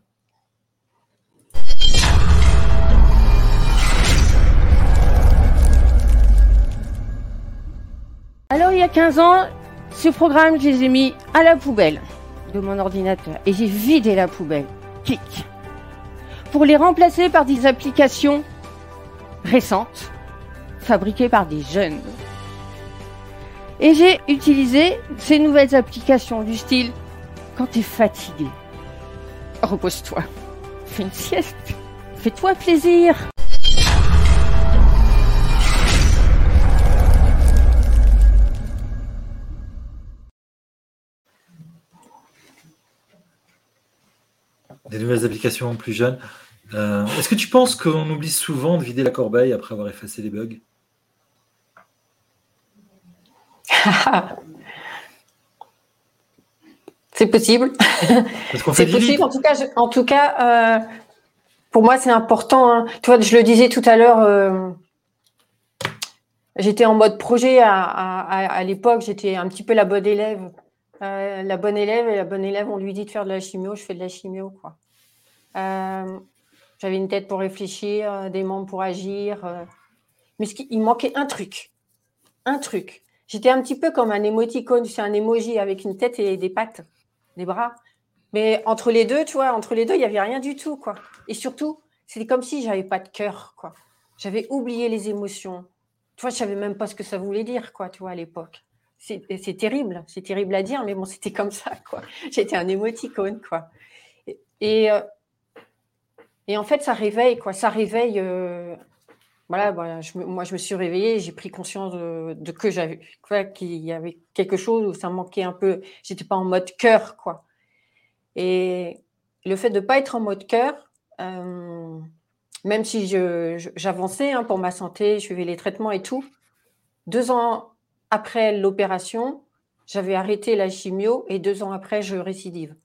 Alors il y a 15 ans, ce programme, je les ai mis à la poubelle de mon ordinateur et j'ai vidé la poubelle. Kick. Pour les remplacer par des applications récentes, fabriquées par des jeunes. Et j'ai utilisé ces nouvelles applications du style quand tu es fatigué, repose-toi, fais une sieste, fais-toi plaisir. Des nouvelles applications plus jeunes. Euh, est-ce que tu penses qu'on oublie souvent de vider la corbeille après avoir effacé les bugs? C'est possible. C'est possible. En tout cas, en tout cas euh, pour moi, c'est important. Hein. Tu vois, je le disais tout à l'heure. Euh, j'étais en mode projet à, à l'époque. J'étais un petit peu la bonne élève Euh, la bonne élève et la bonne élève, on lui dit de faire de la chimio, je fais de la chimio. quoi. Euh, j'avais une tête pour réfléchir, des membres pour agir. mais ce il manquait un truc. Un truc. J'étais un petit peu comme un émoticône, c'est un emoji avec une tête et des pattes, des bras. Mais entre les deux, tu vois, entre les deux, il n'y avait rien du tout, quoi. Et surtout, c'était comme si j'avais pas de cœur, quoi. J'avais oublié les émotions. Tu vois, savais même pas ce que ça voulait dire, quoi, tu vois, à l'époque. C'est terrible, c'est terrible à dire, mais bon, c'était comme ça, quoi. J'étais un émoticône, quoi. Et, euh, et, en fait, ça réveille, quoi. Ça réveille. Euh, voilà, moi, je me suis réveillée, j'ai pris conscience de, que j'avais, qu'il y avait quelque chose où ça manquait un peu. J'étais pas en mode cœur, quoi. Et le fait de ne pas être en mode cœur, euh, même si j'avançais hein, pour ma santé, je suivais les traitements et tout, deux ans après l'opération, j'avais arrêté la chimio et deux ans après, je récidive.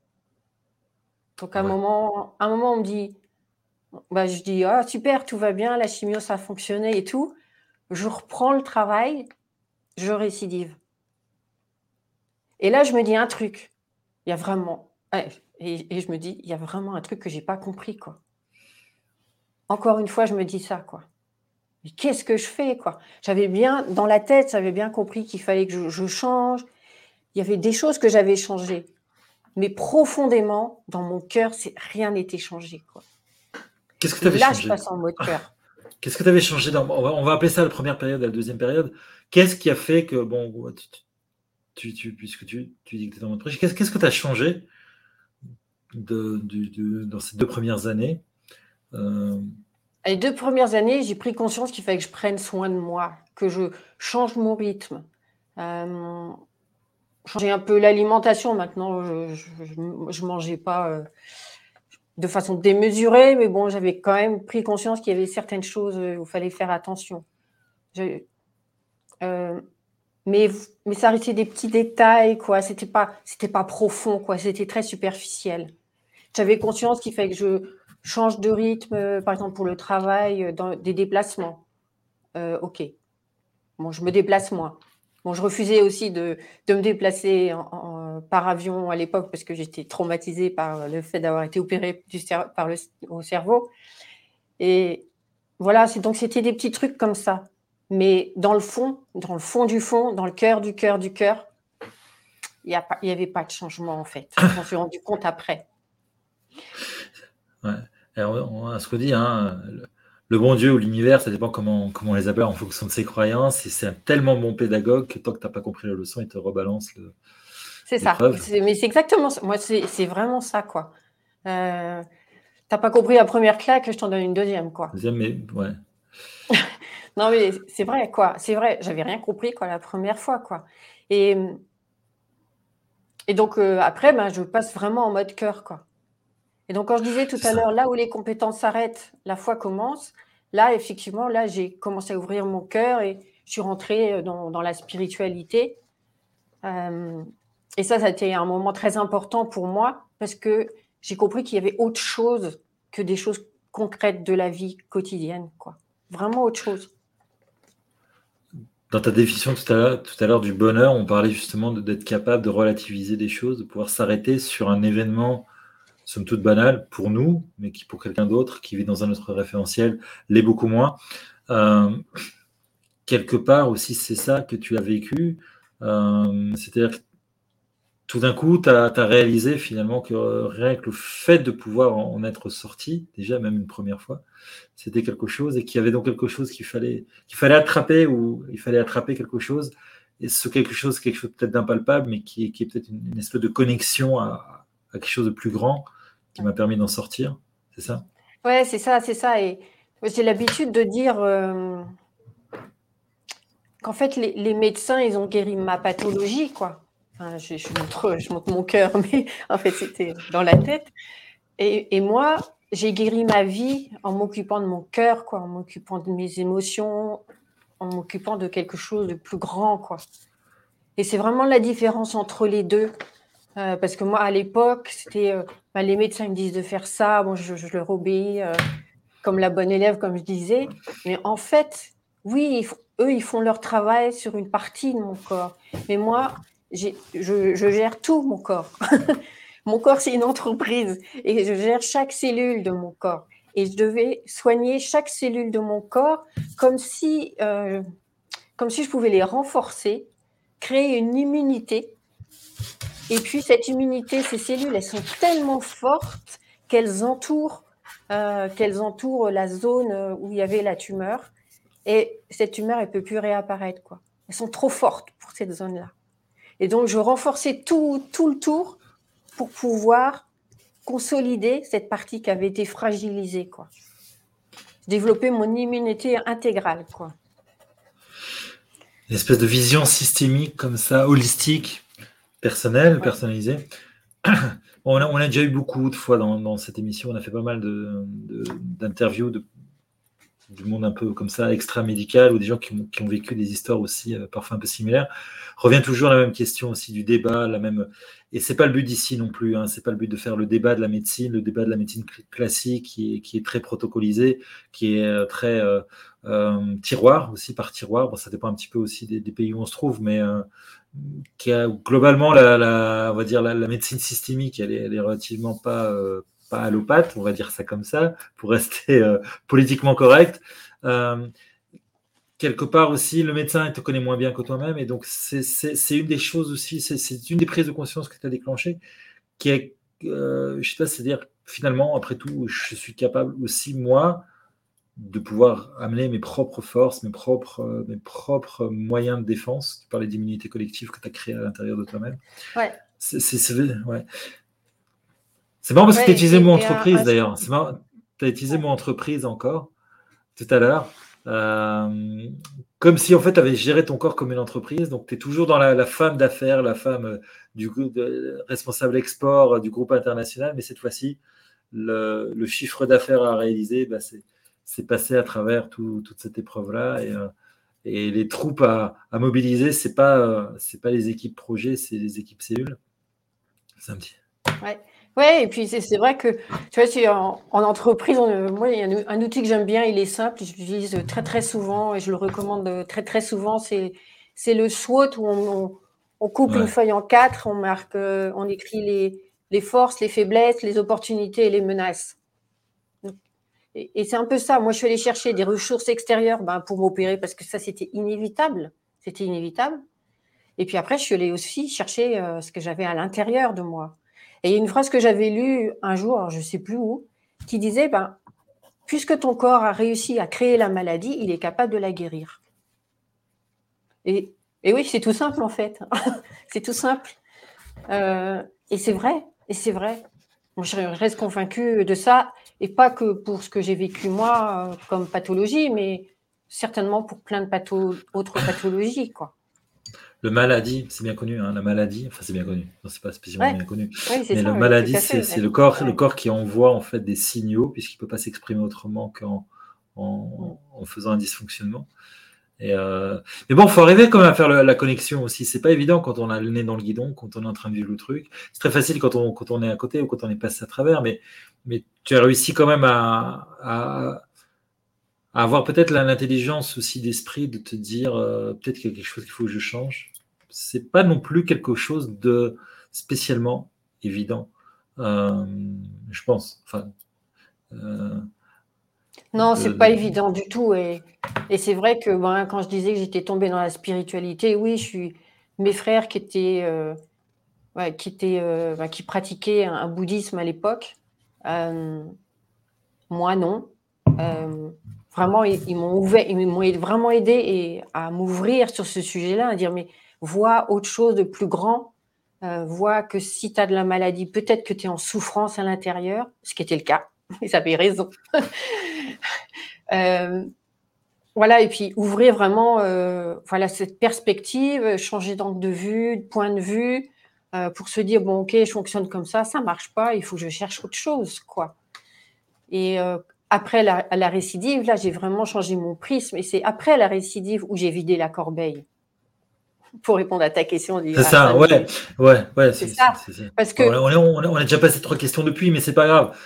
Donc à un, moment, un moment, on me dit, bah, je dis, ah super, tout va bien, la chimio, ça a fonctionné et tout. Je reprends le travail, je récidive. Et là, je me dis un truc. Il y a vraiment, et, je me dis, il y a vraiment un truc que j'ai pas compris, quoi. Encore une fois, je me dis ça, quoi. Mais qu'est-ce que je fais, quoi? J'avais bien, dans la tête, j'avais bien compris qu'il fallait que je, change. Il y avait des choses que j'avais changées. Mais profondément, dans mon cœur, rien n'était changé, quoi. Qu'est-ce que tu avais changé Là, je passe en mode cœur. Qu'est-ce que tu avais changé dans... on, va, appeler ça la première période, la deuxième période. Qu'est-ce qui a fait que, bon, tu, puisque tu, dis que tu es dans mode projet, qu'est-ce que tu as changé de, dans ces deux premières années? Euh, Les deux premières années, j'ai pris conscience qu'il fallait que je prenne soin de moi, que je change mon rythme. Euh, changer un peu l'alimentation. Maintenant, je ne mangeais pas euh, de façon démesurée, mais bon, j'avais quand même pris conscience qu'il y avait certaines choses où il fallait faire attention. mais, mais ça restait des petits détails, quoi. C'était pas, c'était pas profond, quoi. C'était très superficiel. J'avais conscience qu'il fallait que je change de rythme, euh, par exemple pour le travail, euh, des déplacements. Euh, ok. Bon, je me déplace moins. Bon, je refusais aussi de, me déplacer par avion à l'époque parce que j'étais traumatisée par le fait d'avoir été opérée du au cerveau. Et voilà, donc c'était des petits trucs comme ça. Mais dans le fond, dans le fond du fond, dans le cœur du cœur du cœur, il n'y avait pas de changement en fait. Je m'en suis rendu compte après. Ouais. on, se redit, hein, le, bon Dieu ou l'univers, ça dépend comment, comment on les appelle en fonction de ses croyances. Et c'est un tellement bon pédagogue que tant que tu n'as pas compris la leçon, il te rebalance le. C'est ça. Mais c'est exactement ça. Moi, c'est vraiment ça, quoi. Euh, T'as pas compris la première claque, je t'en donne une deuxième, quoi. Deuxième, mais ouais. non, mais c'est vrai, quoi. C'est vrai, j'avais rien compris, quoi, la première fois, quoi. Et, et donc, euh, après, ben, je passe vraiment en mode cœur, quoi. Et donc, quand je disais tout à l'heure, là où les compétences s'arrêtent, la foi commence, là, effectivement, là, j'ai commencé à ouvrir mon cœur et je suis rentrée euh, dans, la spiritualité. Euh, et ça, ça a été un moment très important pour moi parce que j'ai compris qu'il y avait autre chose que des choses concrètes de la vie quotidienne, quoi. Vraiment autre chose. Dans ta définition tout à l'heure du bonheur, on parlait justement d'être capable de relativiser des choses, de pouvoir s'arrêter sur un événement somme toute banale pour nous, mais qui pour quelqu'un d'autre qui vit dans un autre référentiel l'est beaucoup moins. Euh, quelque part aussi, c'est ça que tu as vécu. Euh, c'est-à-dire que tout d'un coup, tu as, réalisé finalement que rien que le fait de pouvoir en être sorti, déjà même une première fois, c'était quelque chose et qu'il y avait donc quelque chose qu'il fallait, fallait attraper ou il fallait attraper quelque chose. Et ce quelque chose, quelque chose peut-être d'impalpable, mais qui, qui est peut-être une, espèce de connexion à, à, quelque chose de plus grand qui m'a permis d'en sortir, c'est ça? Ouais, c'est ça, c'est ça. Et j'ai l'habitude de dire euh, qu'en fait, les, médecins, ils ont guéri ma pathologie, quoi. je, montre, je montre mon cœur, mais en fait, c'était dans la tête. Et, moi, j'ai guéri ma vie en m'occupant de mon cœur, quoi, en m'occupant de mes émotions, en m'occupant de quelque chose de plus grand, quoi. Et c'est vraiment la différence entre les deux. Euh, parce que moi, à l'époque, c'était euh, bah, les médecins me disent de faire ça, bon, je, leur obéis euh, comme la bonne élève, comme je disais. Mais en fait, oui, eux, ils font leur travail sur une partie de mon corps. Mais moi, je, je gère tout mon corps. mon corps, c'est une entreprise et je gère chaque cellule de mon corps. Et je devais soigner chaque cellule de mon corps comme si, comme si je pouvais les renforcer, créer une immunité. Et puis cette immunité, ces cellules, elles sont tellement fortes qu'elles entourent, euh, qu'elles entourent la zone où il y avait la tumeur. Et cette tumeur, elle peut plus réapparaître. Quoi. Elles sont trop fortes pour cette zone-là. Et donc, je renforçais tout, tout le tour pour pouvoir consolider cette partie qui avait été fragilisée. Quoi. Développer mon immunité intégrale. Quoi. Une espèce de vision systémique comme ça, holistique, personnelle, personnalisée. On a, on a, déjà eu beaucoup de fois dans, dans, cette émission, on a fait pas mal d'interviews de, du monde un peu comme ça, extra-médical, ou des gens qui ont, qui ont, vécu des histoires aussi euh, parfois un peu similaires. Revient toujours la même question aussi du débat, la même. Et c'est pas le but d'ici non plus. Hein, c'est pas le but de faire le débat de la médecine, le débat de la médecine classique qui est, qui est très protocolisé, qui est euh, très euh, euh, tiroir aussi par tiroir. Bon, ça dépend un petit peu aussi des, des pays où on se trouve, mais a globalement la, la, on va dire la, la médecine systémique, elle est, elle est relativement pas euh, pas allopathe, on va dire ça comme ça, pour rester euh, politiquement correct. Euh, quelque part aussi, le médecin il te connaît moins bien que toi-même, et donc c'est une des choses aussi, c'est une des prises de conscience que tu as déclenchées, qui est, euh, je sais pas, c'est-à-dire finalement, après tout, je suis capable aussi, moi, de pouvoir amener mes propres forces, mes propres, euh, mes propres moyens de défense. Tu parlais d'immunité collective que tu as créée à l'intérieur de toi-même. Ouais. C'est ouais. C'est marrant parce ouais, que tu as utilisé le mot entreprise d'ailleurs. Tu as utilisé le mot entreprise encore tout à l'heure. Euh, comme si en fait tu avais géré ton corps comme une entreprise. Donc tu es toujours dans la, la femme d'affaires, la femme euh, du de, responsable export du groupe international, mais cette fois-ci, le, le, chiffre d'affaires à réaliser, bah, c'est passé à travers tout, toute cette épreuve-là. Et, euh, et, les troupes à, à mobiliser, ce n'est pas, euh, pas les équipes projets, c'est les équipes cellules. C'est un petit. Ouais. Oui, et puis c'est vrai que, tu vois, en, en entreprise, on, moi, il y a un, un outil que j'aime bien, il est simple, je l'utilise très très souvent et je le recommande très très souvent, c'est le SWOT où on, on, on coupe ouais. une feuille en quatre, on marque, euh, on écrit les, les forces, les faiblesses, les opportunités et les menaces. Et, c'est un peu ça. Moi, je suis allée chercher des ressources extérieures ben, pour m'opérer parce que ça, c'était inévitable. C'était inévitable. Et puis après, je suis allée aussi chercher euh, ce que j'avais à l'intérieur de moi. Et il y a une phrase que j'avais lue un jour, je ne sais plus où, qui disait ben, Puisque ton corps a réussi à créer la maladie, il est capable de la guérir. Et, et oui, c'est tout simple en fait. c'est tout simple. Euh, et c'est vrai. Et c'est vrai. Je reste convaincue de ça, et pas que pour ce que j'ai vécu moi euh, comme pathologie, mais certainement pour plein de patho autres pathologies. Quoi. Le maladie, c'est bien connu, hein, la maladie, enfin c'est bien connu, c'est pas spécialement ouais. bien connu, oui, mais ça, le maladie, c'est le corps, ouais. le corps qui envoie en fait des signaux, puisqu'il ne peut pas s'exprimer autrement qu'en en, en, faisant un dysfonctionnement. Et euh... Mais bon, faut arriver quand même à faire la connexion aussi. C'est pas évident quand on a le nez dans le guidon, quand on est en train de vivre le truc. C'est très facile quand on, quand on est à côté ou quand on est passé à travers, mais, mais tu as réussi quand même à, à, à avoir peut-être l'intelligence aussi d'esprit de te dire euh, peut-être qu'il y a quelque chose qu'il faut que je change. C'est pas non plus quelque chose de spécialement évident, euh, je pense. Enfin, euh, non, c'est pas évident du tout. Et, et c'est vrai que ben, quand je disais que j'étais tombée dans la spiritualité, oui, je suis mes frères qui étaient, euh, ouais, qui étaient, euh, ben, qui pratiquaient un, un bouddhisme à l'époque. Euh, moi, non. Euh, vraiment, ils, ils m'ont ouvert, ils m'ont vraiment aidé et à m'ouvrir sur ce sujet-là, à dire mais vois autre chose de plus grand. Euh, vois que si tu as de la maladie, peut-être que tu es en souffrance à l'intérieur, ce qui était le cas. Ils avaient raison. euh, voilà, et puis ouvrir vraiment euh, voilà, cette perspective, changer d'angle de vue, de point de vue, euh, pour se dire, bon, ok, je fonctionne comme ça, ça marche pas, il faut que je cherche autre chose. quoi. Et après la, la, récidive, là, j'ai vraiment changé mon prisme, et c'est après la récidive où j'ai vidé la corbeille. Pour répondre à ta question. C'est ça, ouais, ouais, ouais. C'est ça. Parce que. On a, on, a, on a, déjà passé trois questions depuis, mais c'est pas grave.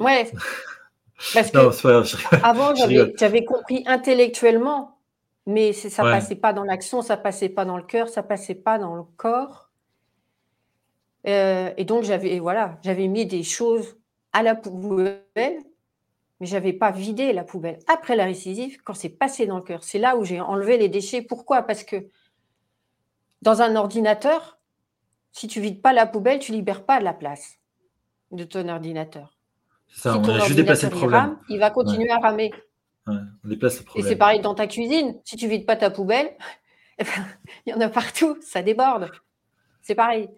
Ouais. Parce que non, pas grave. avant, j'avais compris intellectuellement, mais ça Ouais. passait pas dans l'action, ça passait pas dans le cœur, ça passait pas dans le corps. Euh, et donc j'avais voilà, j'avais mis des choses à la poubelle, mais j'avais pas vidé la poubelle. Après la récidive, quand c'est passé dans le cœur, c'est là où j'ai enlevé les déchets. Pourquoi? Parce que dans un ordinateur, si tu vides pas la poubelle, tu libères pas de la place de ton ordinateur. Ça, si on a juste déplacé le problème. rame, il va continuer à ramer. Ouais, on déplace le Et problème. c'est pareil dans ta cuisine. Si tu vides pas ta poubelle, eh ben, il y en a partout, ça déborde. C'est pareil.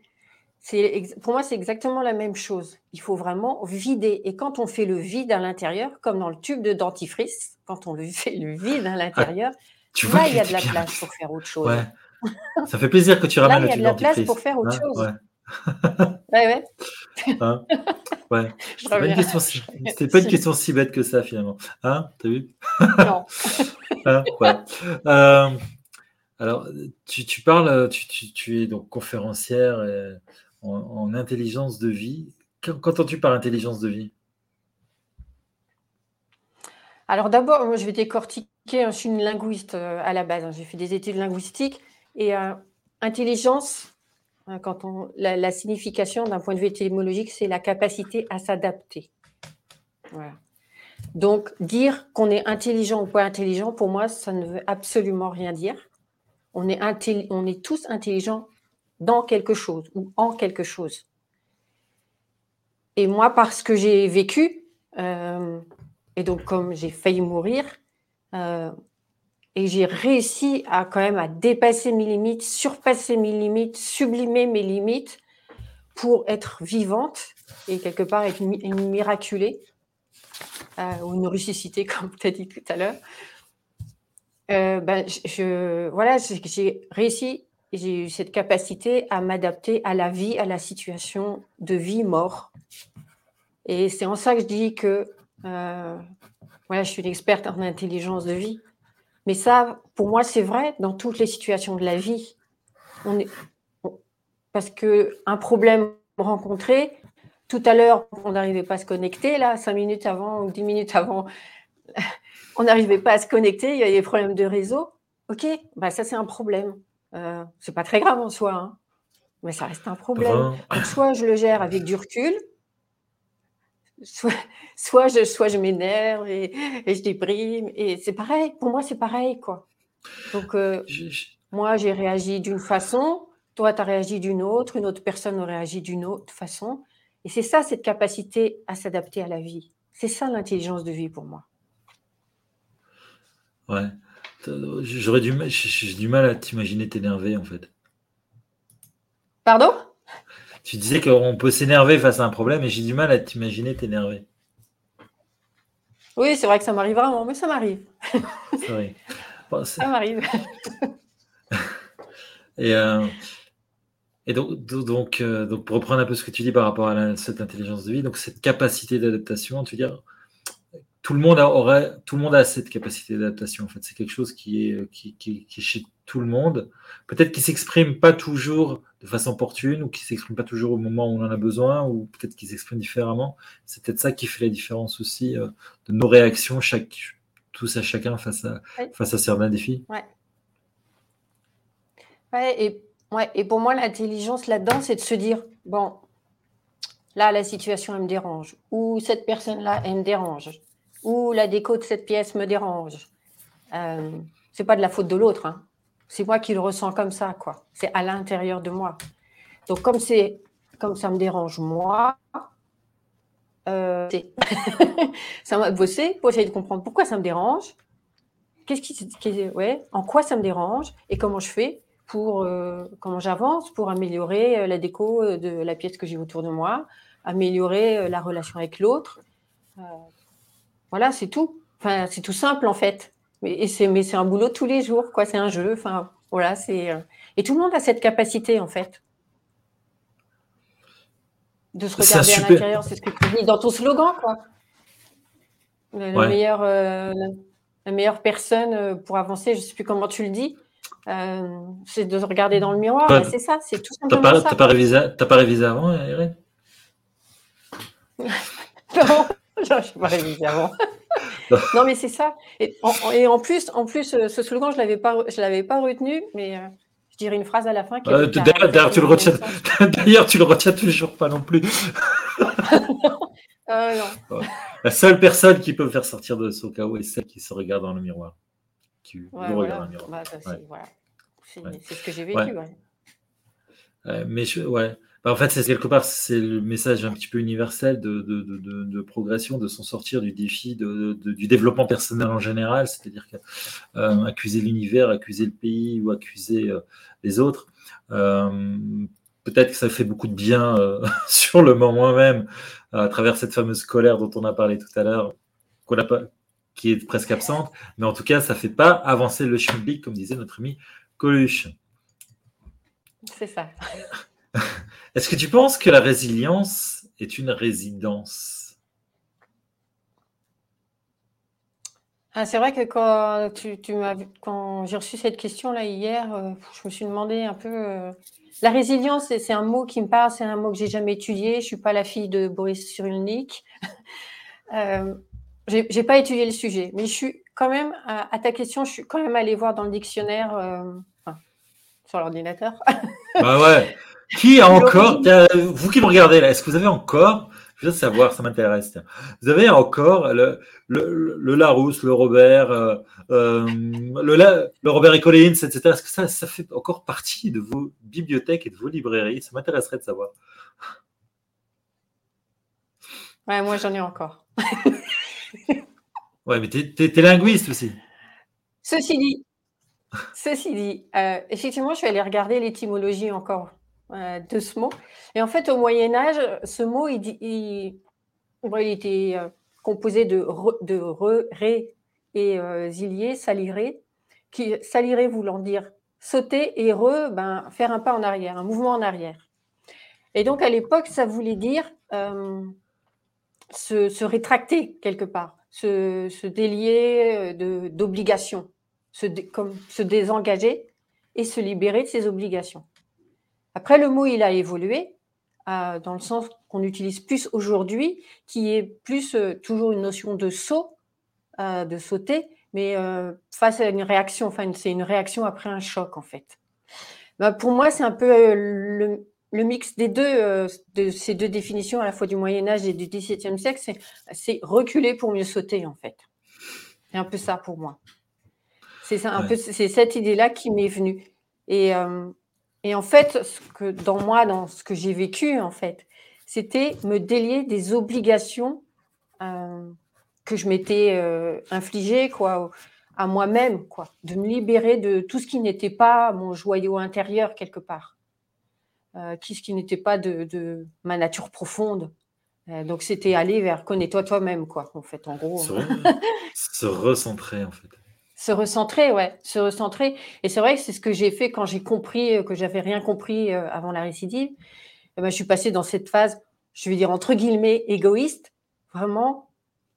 Pour moi, c'est exactement la même chose. Il faut vraiment vider. Et quand on fait le vide à l'intérieur, comme dans le tube de dentifrice, quand on le fait le vide à l'intérieur, Tu vois là, il y a de la place pour faire autre chose. Ouais. Ça fait plaisir que tu Là, ramènes il y le a tube de la place dentifrice. pour faire autre Hein, chose. ouais. Ouais, ouais. Hein? Ouais. C'était pas, une question si... c'était pas une Si. question si bête que ça finalement. Hein T'as vu? Non. Hein Ouais. Euh, alors, tu, tu parles, tu, tu- tu es donc conférencière euh, en, en intelligence de vie. Qu'en- Qu'entends-tu par intelligence de vie? Alors d'abord, moi, je vais décortiquer. hein, Je suis une linguiste euh, à la base. hein, J'ai fait des études linguistiques et euh, intelligence. Hein, Quand la, signification d'un point de vue étymologique, c'est la capacité à s'adapter. Donc dire qu'on est intelligent ou pas intelligent, pour moi, ça ne veut absolument rien dire. On est intelli- on est tous intelligents dans quelque chose ou en quelque chose. Et moi, parce que j'ai vécu. euh, et donc, comme j'ai failli mourir, euh, et j'ai réussi à quand même à dépasser mes limites, surpasser mes limites, sublimer mes limites pour être vivante et quelque part être mi- miraculée euh, ou une ressuscitée, comme tu as dit tout à l'heure. Euh, ben, je, voilà, j'ai réussi, j'ai eu cette capacité à m'adapter à la vie, à la situation de vie-mort. Et c'est en ça que je dis que euh, voilà, je suis une experte en intelligence de vie. Mais ça, pour moi, c'est vrai dans toutes les situations de la vie. On est, parce que un problème rencontré, tout à l'heure, on n'arrivait pas à se connecter, là, cinq minutes avant ou dix minutes avant, on n'arrivait pas à se connecter, il y a des problèmes de réseau. Ok, bah ça c'est un problème. Euh, c'est pas très grave en soi, hein, mais ça reste un problème. Donc, soit je le gère avec du recul, soit, soit je, soit je m'énerve et, et je déprime. Et c'est pareil, pour moi, c'est pareil, quoi. Donc, euh, Je- moi, j'ai réagi d'une façon, toi, tu as réagi d'une autre, une autre personne a réagi d'une autre façon. Et c'est ça, cette capacité à s'adapter à la vie. C'est ça l'intelligence de vie pour moi. Ouais. J'aurais du, mal- j'ai du mal à t'imaginer t'énerver en fait. Pardon? Tu disais qu'on peut s'énerver face à un problème et j'ai du mal à t'imaginer t'énerver. Oui, c'est vrai que ça m'arrive vraiment, mais ça m'arrive. Bon, Ça m'arrive. Et, euh, et donc, do- donc, euh, donc, pour reprendre un peu ce que tu dis par rapport à la- cette intelligence de vie, donc cette capacité d'adaptation, tu veux dire, tout le monde a, aurait, tout le monde a cette capacité d'adaptation. En fait, c'est quelque chose qui est, qui, qui- qui est chez tout le monde. Peut-être qu'il s'exprime pas toujours de façon opportune, ou qui s'exprime pas toujours au moment où on en a besoin, ou peut-être qu'il s'exprime différemment. C'est peut-être ça qui fait la différence aussi euh, de nos réactions, chaque, tous à chacun face à, Ouais. face à certains défis. Ouais, et, ouais, et pour moi, l'intelligence là-dedans, c'est de se dire, bon, là, la situation, elle me dérange. Ou cette personne-là, elle me dérange. Ou la déco de cette pièce me dérange. Euh, c'est pas de la faute de l'autre. hein. C'est moi qui le ressens comme ça, quoi. C'est à l'intérieur de moi. Donc, comme, c'est, comme ça me dérange, moi, euh, ça m'a bossé pour essayer de comprendre pourquoi ça me dérange. Qu'est-ce qui, qui- ouais, en quoi ça me dérange et comment je fais pour euh, comment j'avance pour améliorer euh, la déco de la pièce que j'ai autour de moi, améliorer la relation avec l'autre. Voilà, c'est tout. Enfin, c'est tout simple en fait. Mais c'est mais c'est un boulot tous les jours, quoi. C'est un jeu. Enfin, voilà, c'est euh, et tout le monde a cette capacité en fait de se regarder à super- l'intérieur. C'est ce que tu dis dans ton slogan, quoi. Le, le Ouais. meilleur, euh, la, la meilleure personne euh, pour avancer, je ne sais plus comment tu le dis, euh, c'est de se regarder dans le miroir. Bah, c'est ça, c'est tout T'as simplement pas, ça. t'as pas révisé, t'as pas révisé avant, Irène? Non, je n'ai pas révisé avant. non, mais c'est ça. Et en, plus, en plus, euh, ce slogan, je l'avais pas, je l'avais pas retenu, mais euh, je dirais une phrase à la fin. D'ailleurs, tu le retiens. D'ailleurs, tu le retiens toujours pas non plus. Ah, la seule personne qui peut me faire sortir de son chaos est celle qui se regarde dans le miroir. Qui regarde dans le miroir. Bah, c'est ce que j'ai vécu. mais je, ouais. Bah, en fait, c'est quelque part, c'est le message un petit peu universel de, de, de, de progression, de s'en sortir du défi du développement personnel en général, c'est-à-dire qu'accuser euh, l'univers, accuser le pays ou accuser euh, les autres, euh, peut-être que ça fait beaucoup de bien sur le moment même, à travers cette fameuse colère dont on a parlé tout à l'heure, qui est presque absente, mais en tout cas, ça ne fait pas avancer le schmilblick, comme disait notre ami Coluche. C'est ça. Est-ce que tu penses que la résilience est une résidence? Ah, C'est vrai que quand, tu, tu quand j'ai reçu cette question-là hier, euh, je me suis demandé un peu. Euh, la résilience, c'est un mot qui me parle, c'est un mot que j'ai jamais étudié. Je ne suis pas la fille de Boris Cyrulnik. euh, j'ai pas étudié le sujet, mais je suis quand même, à, ta question, je suis quand même allée voir dans le dictionnaire, euh, sur l'ordinateur. bah ouais. Qui a encore, vous qui me regardez là, est-ce que vous avez encore, je veux savoir, ça m'intéresse, vous avez encore le, le, le Larousse, le Robert, euh, euh le, le, Robert et Collins, etc. Est-ce que ça, ça fait encore partie de vos bibliothèques et de vos librairies? Ça m'intéresserait de savoir. Ouais, moi j'en ai encore. ouais, mais tu es, linguiste aussi. Ceci dit, ceci dit, euh, effectivement, je suis allée regarder l'étymologie encore euh, de ce mot. Et en fait, au Moyen Âge, ce mot, il, était euh, composé de re, de re, ré et euh, zilier, saliré, qui saliré voulant dire sauter et re, ben, faire un pas en arrière, un mouvement en arrière. Et donc, à l'époque, ça voulait dire euh, se, rétracter quelque part, se, délier d'obligations, se, se désengager et se libérer de ses obligations. Après, le mot, il a évolué euh, dans le sens qu'on utilise plus aujourd'hui, qui est plus euh, toujours une notion de saut, euh, de sauter, mais face à une réaction, enfin, c'est une réaction après un choc, en fait. Bah, pour moi, c'est un peu le, mix des deux, de ces deux définitions, à la fois du Moyen-Âge et du XVIIe siècle, c'est reculer pour mieux sauter, en fait. C'est un peu ça pour moi. C'est cette idée-là qui m'est venue. Et et en fait, ce que dans moi, dans ce que j'ai vécu, en fait, c'était me délier des obligations euh, que je m'étais euh, infligées, quoi, à moi-même, quoi, de me libérer de tout ce qui n'était pas mon joyau intérieur quelque part, euh, ce qui n'était pas de, ma nature profonde. Euh, donc c'était aller vers connais-toi toi-même, quoi, en fait, en gros. Se, se recentrer, en fait. Se recentrer, ouais, se recentrer. Et c'est vrai que c'est ce que j'ai fait quand j'ai compris euh, que j'avais rien compris euh, avant la récidive. Eh ben, je suis passée dans cette phase, je vais dire entre guillemets, égoïste, vraiment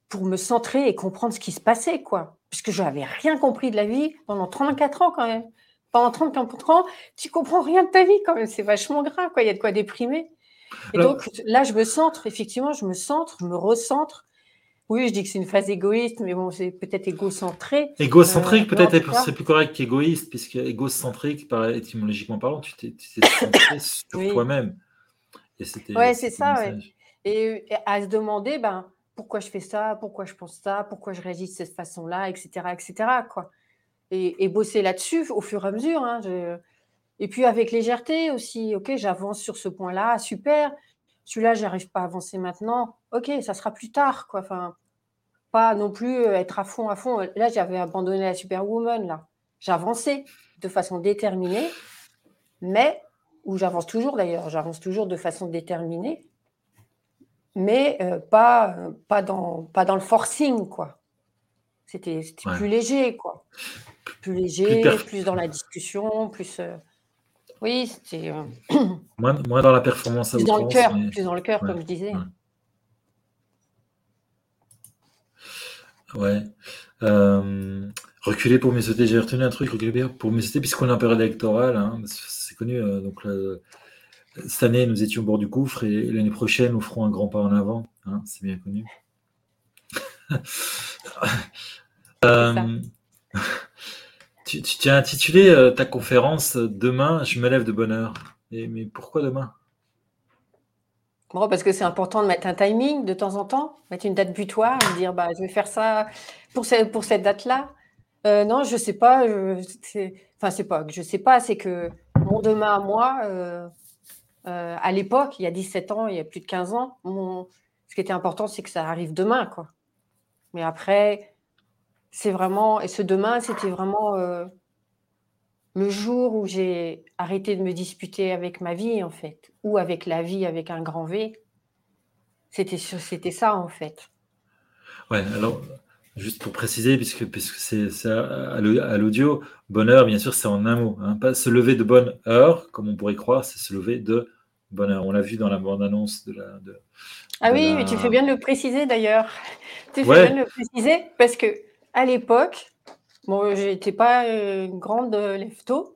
pour me centrer et comprendre ce qui se passait, quoi. Puisque je n'avais rien compris de la vie pendant 34 ans quand même. Pendant 34 ans, tu comprends rien de ta vie quand même. C'est vachement grave, quoi. Il y a de quoi déprimer. Et donc là, je me centre, effectivement, je me centre, je me recentre oui, je dis que c'est une phase égoïste, mais bon, c'est peut-être égocentré. Égocentrique, euh, peut-être, c'est plus correct qu'égoïste, puisque égocentrique, étymologiquement parlant, tu t'es centré sur toi-même. Oui, c'est ça, ouais. Et, à se demander, ben, pourquoi je fais ça, pourquoi je pense ça, pourquoi je réagis de cette façon-là, etc., etc., quoi. Et, bosser là-dessus au fur et à mesure. Hein, Et puis avec légèreté aussi, ok, j'avance sur ce point-là, super celui-là, j'arrive pas à avancer maintenant. Ok, ça sera plus tard, quoi. Enfin, pas non plus euh, être à fond, à fond. Là, j'avais abandonné la Superwoman, là. J'avançais de façon déterminée, mais, où j'avance toujours d'ailleurs, j'avance toujours de façon déterminée, mais euh, pas, euh, pas, dans, pas dans le forcing, quoi. C'était plus léger, quoi. Plus léger, plus, dans la discussion, plus. Oui, c'était. Euh, moins, dans la performance plus dans le cœur, plus dans le cœur, comme je disais. Ouais. Euh, reculer pour mieux sauter. J'ai retenu un truc, reculer pour mieux sauter, puisqu'on est en période électorale. Hein, c'est connu. Euh, donc, cette année, nous étions au bord du gouffre et l'année prochaine, nous ferons un grand pas en avant. Hein, c'est bien connu. Euh, tu, tu, as intitulé euh, ta conférence Demain, je me lève de bonne heure. Et, mais pourquoi demain? Bon, parce que c'est important de mettre un timing de temps en temps, mettre une date butoir, dire bah, je vais faire ça pour, cette date-là. Euh, non, je sais pas. enfin, c'est pas que je sais pas, c'est que mon demain à moi, euh, euh, à l'époque, il y a 17 ans, il y a plus de 15 ans, ce qui était important, c'est que ça arrive demain, quoi. Mais après, c'est vraiment, et ce demain, c'était vraiment le jour où j'ai arrêté de me disputer avec ma vie, en fait, ou avec la vie avec un grand V, c'était, c'était ça, en fait. Ouais, alors, juste pour préciser, puisque, puisque c'est, à, l'audio, bonheur, bien sûr, c'est en un mot. Hein, pas se lever de bonne heure, comme on pourrait croire, c'est se lever de bonne heure. On l'a vu dans la bande-annonce de la. De, ah oui, mais tu fais bien de le préciser d'ailleurs. Tu fais bien de le préciser parce que à l'époque, Bon, j'étais pas une grande lève-tôt.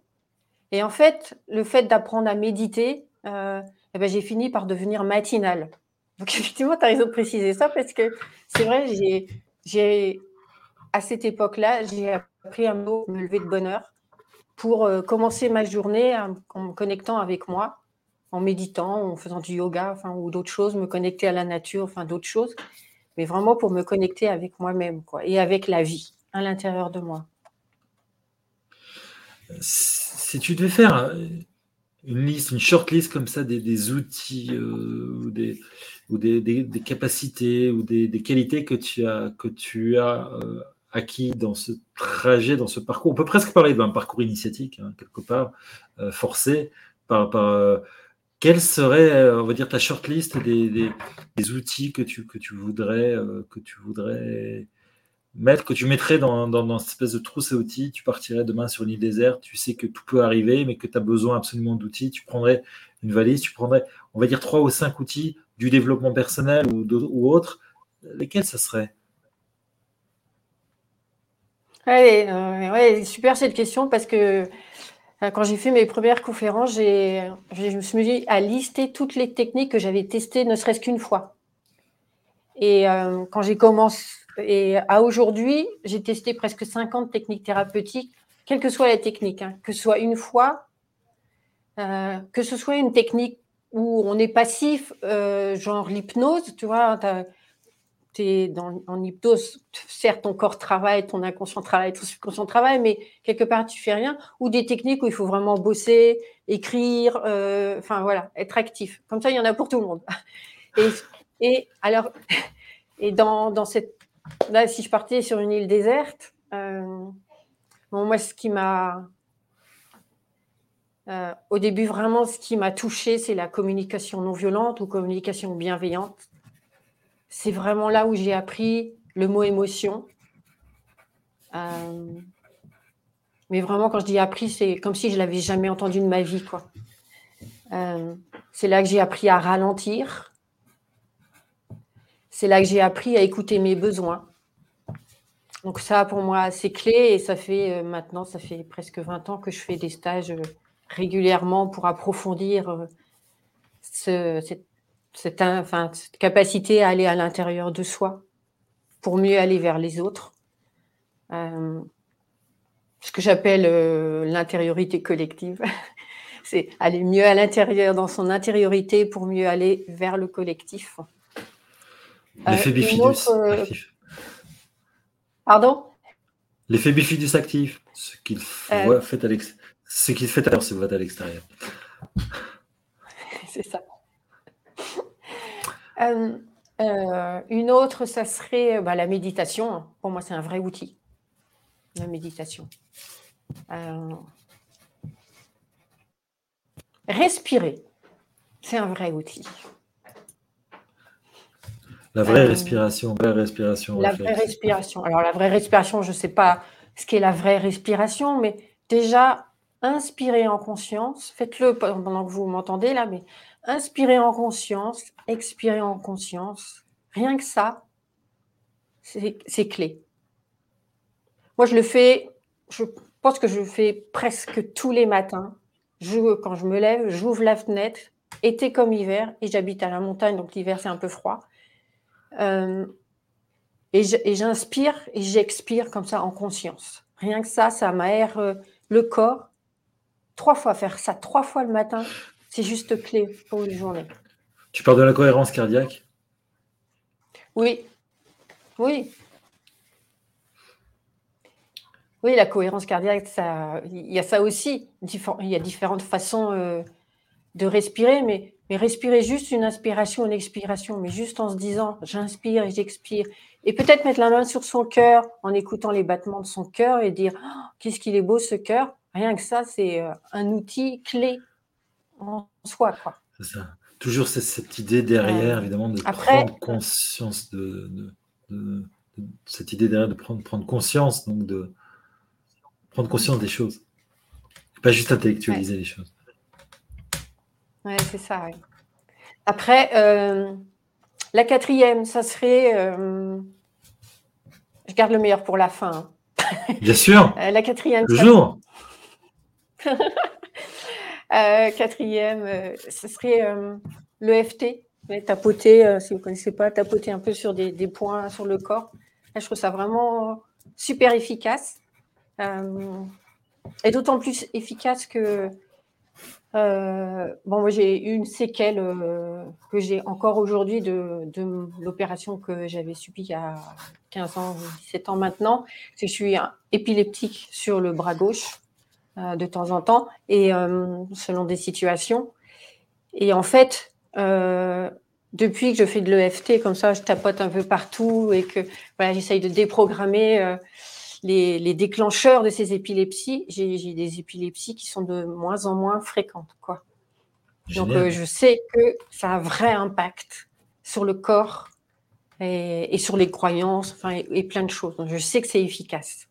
Et en fait, le fait d'apprendre à méditer, euh, eh ben, j'ai fini par devenir matinale. Donc, effectivement, tu as raison de préciser ça parce que c'est vrai, j'ai, j'ai, à cette époque-là, j'ai appris à me lever de bonne heure pour euh, commencer ma journée en me connectant avec moi, en méditant, en faisant du yoga ou d'autres choses, me connecter à la nature, enfin d'autres choses, mais vraiment pour me connecter avec moi-même quoi, et avec la vie à l'intérieur de moi. Si tu devais faire une liste, une short list comme ça des, outils euh, ou, des, capacités ou des, qualités que tu as, euh, acquis dans ce trajet, dans ce parcours, on peut presque parler d'un parcours initiatique, hein, quelque part, euh, forcé par, quelle serait, on va dire, ta shortlist des, des, outils que tu voudrais, que tu voudrais mettre, que tu mettrais dans, dans, cette espèce de trousse à outils, tu partirais demain sur une île déserte, tu sais que tout peut arriver, mais que tu as besoin absolument d'outils, tu prendrais une valise, tu prendrais, on va dire, trois ou cinq outils du développement personnel ou, ou autres, lesquels ça serait? Oui, euh, super cette question parce que euh, quand j'ai fait mes premières conférences, j'ai, je me suis mis à lister toutes les techniques que j'avais testées, ne serait-ce qu'une fois. Et euh, quand j'ai commencé, et à aujourd'hui, j'ai testé presque 50 techniques thérapeutiques, quelle que soit la technique, hein, que ce soit une fois, euh, que ce soit une technique où on est passif, euh, genre l'hypnose, tu vois, tu es dans, en hypnose, certes ton corps travaille, ton inconscient travaille, ton subconscient travaille, mais quelque part tu fais rien, ou des techniques où il faut vraiment bosser, écrire, euh, enfin voilà, être actif. Comme ça, il y en a pour tout le monde. Et, et alors, et dans, dans cette Là, si je partais sur une île déserte, euh, moi, ce qui m'a. Euh, au début, vraiment, ce qui m'a touché, c'est la communication non violente ou communication bienveillante. C'est vraiment là où j'ai appris le mot émotion. Euh, mais vraiment, quand je dis appris, c'est comme si je l'avais jamais entendu de ma vie. C'est là que j'ai appris à ralentir, c'est là que j'ai appris à écouter mes besoins. Donc ça, pour moi, c'est clé et ça fait euh, maintenant, ça fait presque 20 ans que je fais des stages euh, régulièrement pour approfondir euh, cette, capacité à aller à l'intérieur de soi pour mieux aller vers les autres. ce que j'appelle l'intériorité collective. c'est aller mieux à l'intérieur dans son intériorité pour mieux aller vers le collectif. L'effet bifidus euh, actif. Pardon? L'effet bifidus actif, ce qu'il euh... fait à l'extérieur. Ce qu'il fait alors voit à l'extérieur. C'est ça. Euh, euh, une autre, ça serait bah, la méditation. Pour moi, c'est un vrai outil. La méditation. respirer, c'est un vrai outil. La vraie euh, respiration, vraie respiration. La vraie respiration. Alors la vraie respiration, je ne sais pas ce qu'est la vraie respiration, mais déjà, inspirez en conscience. Faites-le pendant que vous m'entendez là, mais inspirez en conscience, expirez en conscience. Rien que ça, c'est clé. Moi, je le fais, je pense que je le fais presque tous les matins. Je, quand je me lève, j'ouvre la fenêtre, été comme hiver, et j'habite à la montagne, donc l'hiver c'est un peu froid. Euh, Et j'inspire et j'expire comme ça en conscience. Rien que ça, ça m'aère euh, le corps. Trois fois, faire ça trois fois le matin, c'est juste clé pour une journée. Tu parles de la cohérence cardiaque? Oui. Oui. Oui, la cohérence cardiaque, ça, il y a ça aussi. Il y a différentes façons euh, de respirer, mais, mais respirer juste une inspiration, une expiration, mais juste en se disant j'inspire et j'expire. Et peut-être mettre la main sur son cœur en écoutant les battements de son cœur et dire oh, qu'est-ce qu'il est beau ce cœur. Rien que ça, c'est euh, un outil clé en soi. C'est ça. Toujours cette idée derrière, évidemment, de prendre conscience de, cette idée derrière de prendre, prendre conscience, donc de prendre conscience des choses. Pas juste intellectualiser les choses. Oui, c'est ça. Après, euh, la quatrième, ça serait. Euh, je garde le meilleur pour la fin. Hein. Bien sûr. Euh, la quatrième. Toujours. quatrième, ce serait le FT. Tapoter, si vous ne connaissez pas, tapoter un peu sur des, des points sur le corps. je trouve ça vraiment super efficace. et d'autant plus efficace que euh, bon, moi, j'ai eu une séquelle euh, que j'ai encore aujourd'hui de, l'opération que j'avais subie il y a 15 ans, 17 ans maintenant. C'est que je suis épileptique sur le bras gauche euh, de temps en temps, et selon des situations. Et en fait, depuis que je fais de l'EFT, comme ça, je tapote un peu partout et que voilà, j'essaye de déprogrammer les, déclencheurs de ces épilepsies, j'ai des épilepsies qui sont de moins en moins fréquentes. Quoi. Donc, euh, je sais que ça a un vrai impact sur le corps et, sur les croyances, enfin, et, plein de choses. Donc, je sais que c'est efficace.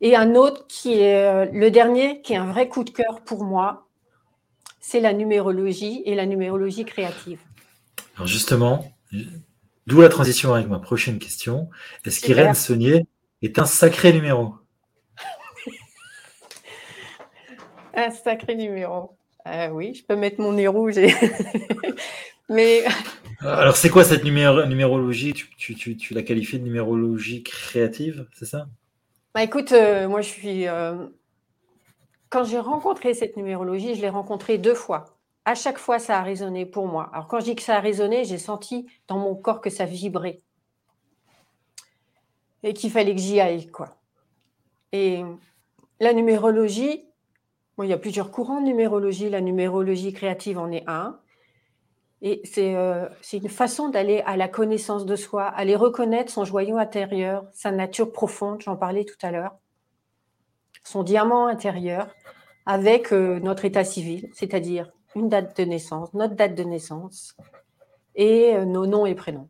Et un autre qui est euh, le dernier, qui est un vrai coup de cœur pour moi, c'est la numérologie et la numérologie créative. Alors justement, d'où la transition avec ma prochaine question. Est-ce qu'Irène Saunier est un sacré numéro. un sacré numéro. Euh, oui, je peux mettre mon nez rouge. Mais. Alors, c'est quoi cette numérologie? Tu, la qualifies de numérologie créative, c'est ça? Bah, Écoute, euh, moi, je suis. Euh, quand j'ai rencontré cette numérologie, je l'ai rencontrée deux fois. À chaque fois, ça a résonné pour moi. Alors, quand je dis que ça a résonné, j'ai senti dans mon corps que ça vibrait et qu'il fallait que j'y aille. Quoi. Et la numérologie, il y a plusieurs courants de numérologie. La numérologie créative en est un. Et c'est euh, une façon d'aller à la connaissance de soi, aller reconnaître son joyau intérieur, sa nature profonde, j'en parlais tout à l'heure, son diamant intérieur, avec euh, notre état civil, c'est-à-dire une date de naissance, notre date de naissance, et euh, nos noms et prénoms,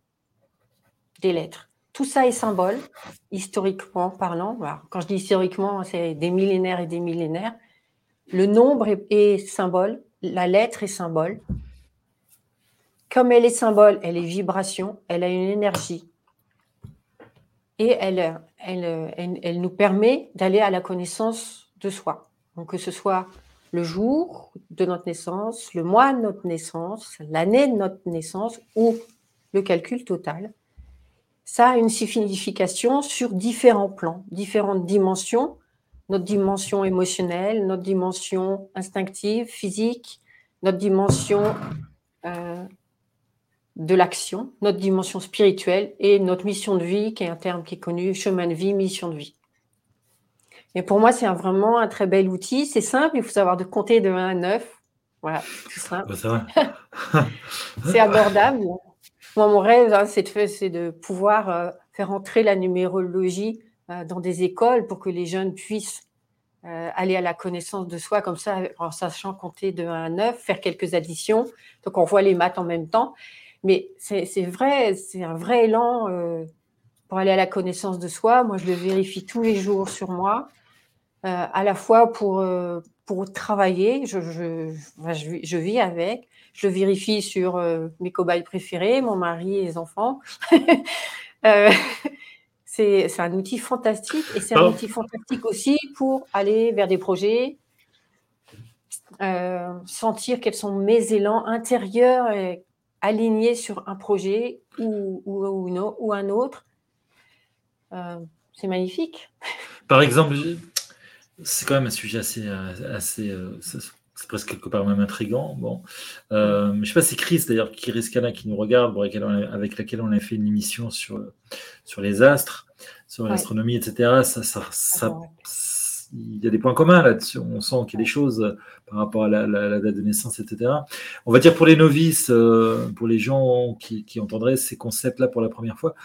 des lettres. Tout ça est symbole, historiquement parlant. quand je dis historiquement, c'est des millénaires et des millénaires. Le nombre est, symbole, la lettre est symbole. Comme elle est symbole, elle est vibration, elle a une énergie. Et elle, nous permet d'aller à la connaissance de soi. Que ce soit le jour de notre naissance, le mois de notre naissance, l'année de notre naissance ou le calcul total ça a une signification sur différents plans, différentes dimensions, notre dimension émotionnelle, notre dimension instinctive, physique, notre dimension euh, de l'action, notre dimension spirituelle et notre mission de vie, qui est un terme qui est connu, chemin de vie, mission de vie. Et pour moi, c'est vraiment un très bel outil. C'est simple, il faut savoir de compter de 1 à 9. Voilà, tout simple. c'est abordable. Moi, mon rêve, hein, c'est de, de, pouvoir euh, faire entrer la numérologie euh, dans des écoles pour que les jeunes puissent euh, aller à la connaissance de soi comme ça, en sachant compter de 1 à 9, faire quelques additions. Donc, on voit les maths en même temps. Mais c'est vrai, c'est un vrai élan pour aller à la connaissance de soi. Moi, je le vérifie tous les jours sur moi, à la fois pour, pour travailler, je, je, je, vis avec, je le vérifie sur euh, mes cobayes préférés, mon mari et les enfants. Euh, c'est un outil fantastique et c'est un outil fantastique aussi pour aller vers des projets, euh, sentir quels sont mes élans intérieurs et alignés sur un projet ou, ou, un autre. C'est magnifique. Par exemple, c'est quand même un sujet assez, assez c'est presque quelque part même intrigant. Bon, euh, je ne sais pas si Chris, d'ailleurs, Chris Cana qui nous regarde, avec laquelle on a fait une émission sur, sur les astres, sur l'astronomie, etc. Ça, ça, ça, il y a des points communs là-dessus. On sent qu'il y a des choses par rapport à la, date de naissance, etc. On va dire pour les novices, euh, pour les gens qui, qui entendraient ces concepts-là pour la première fois,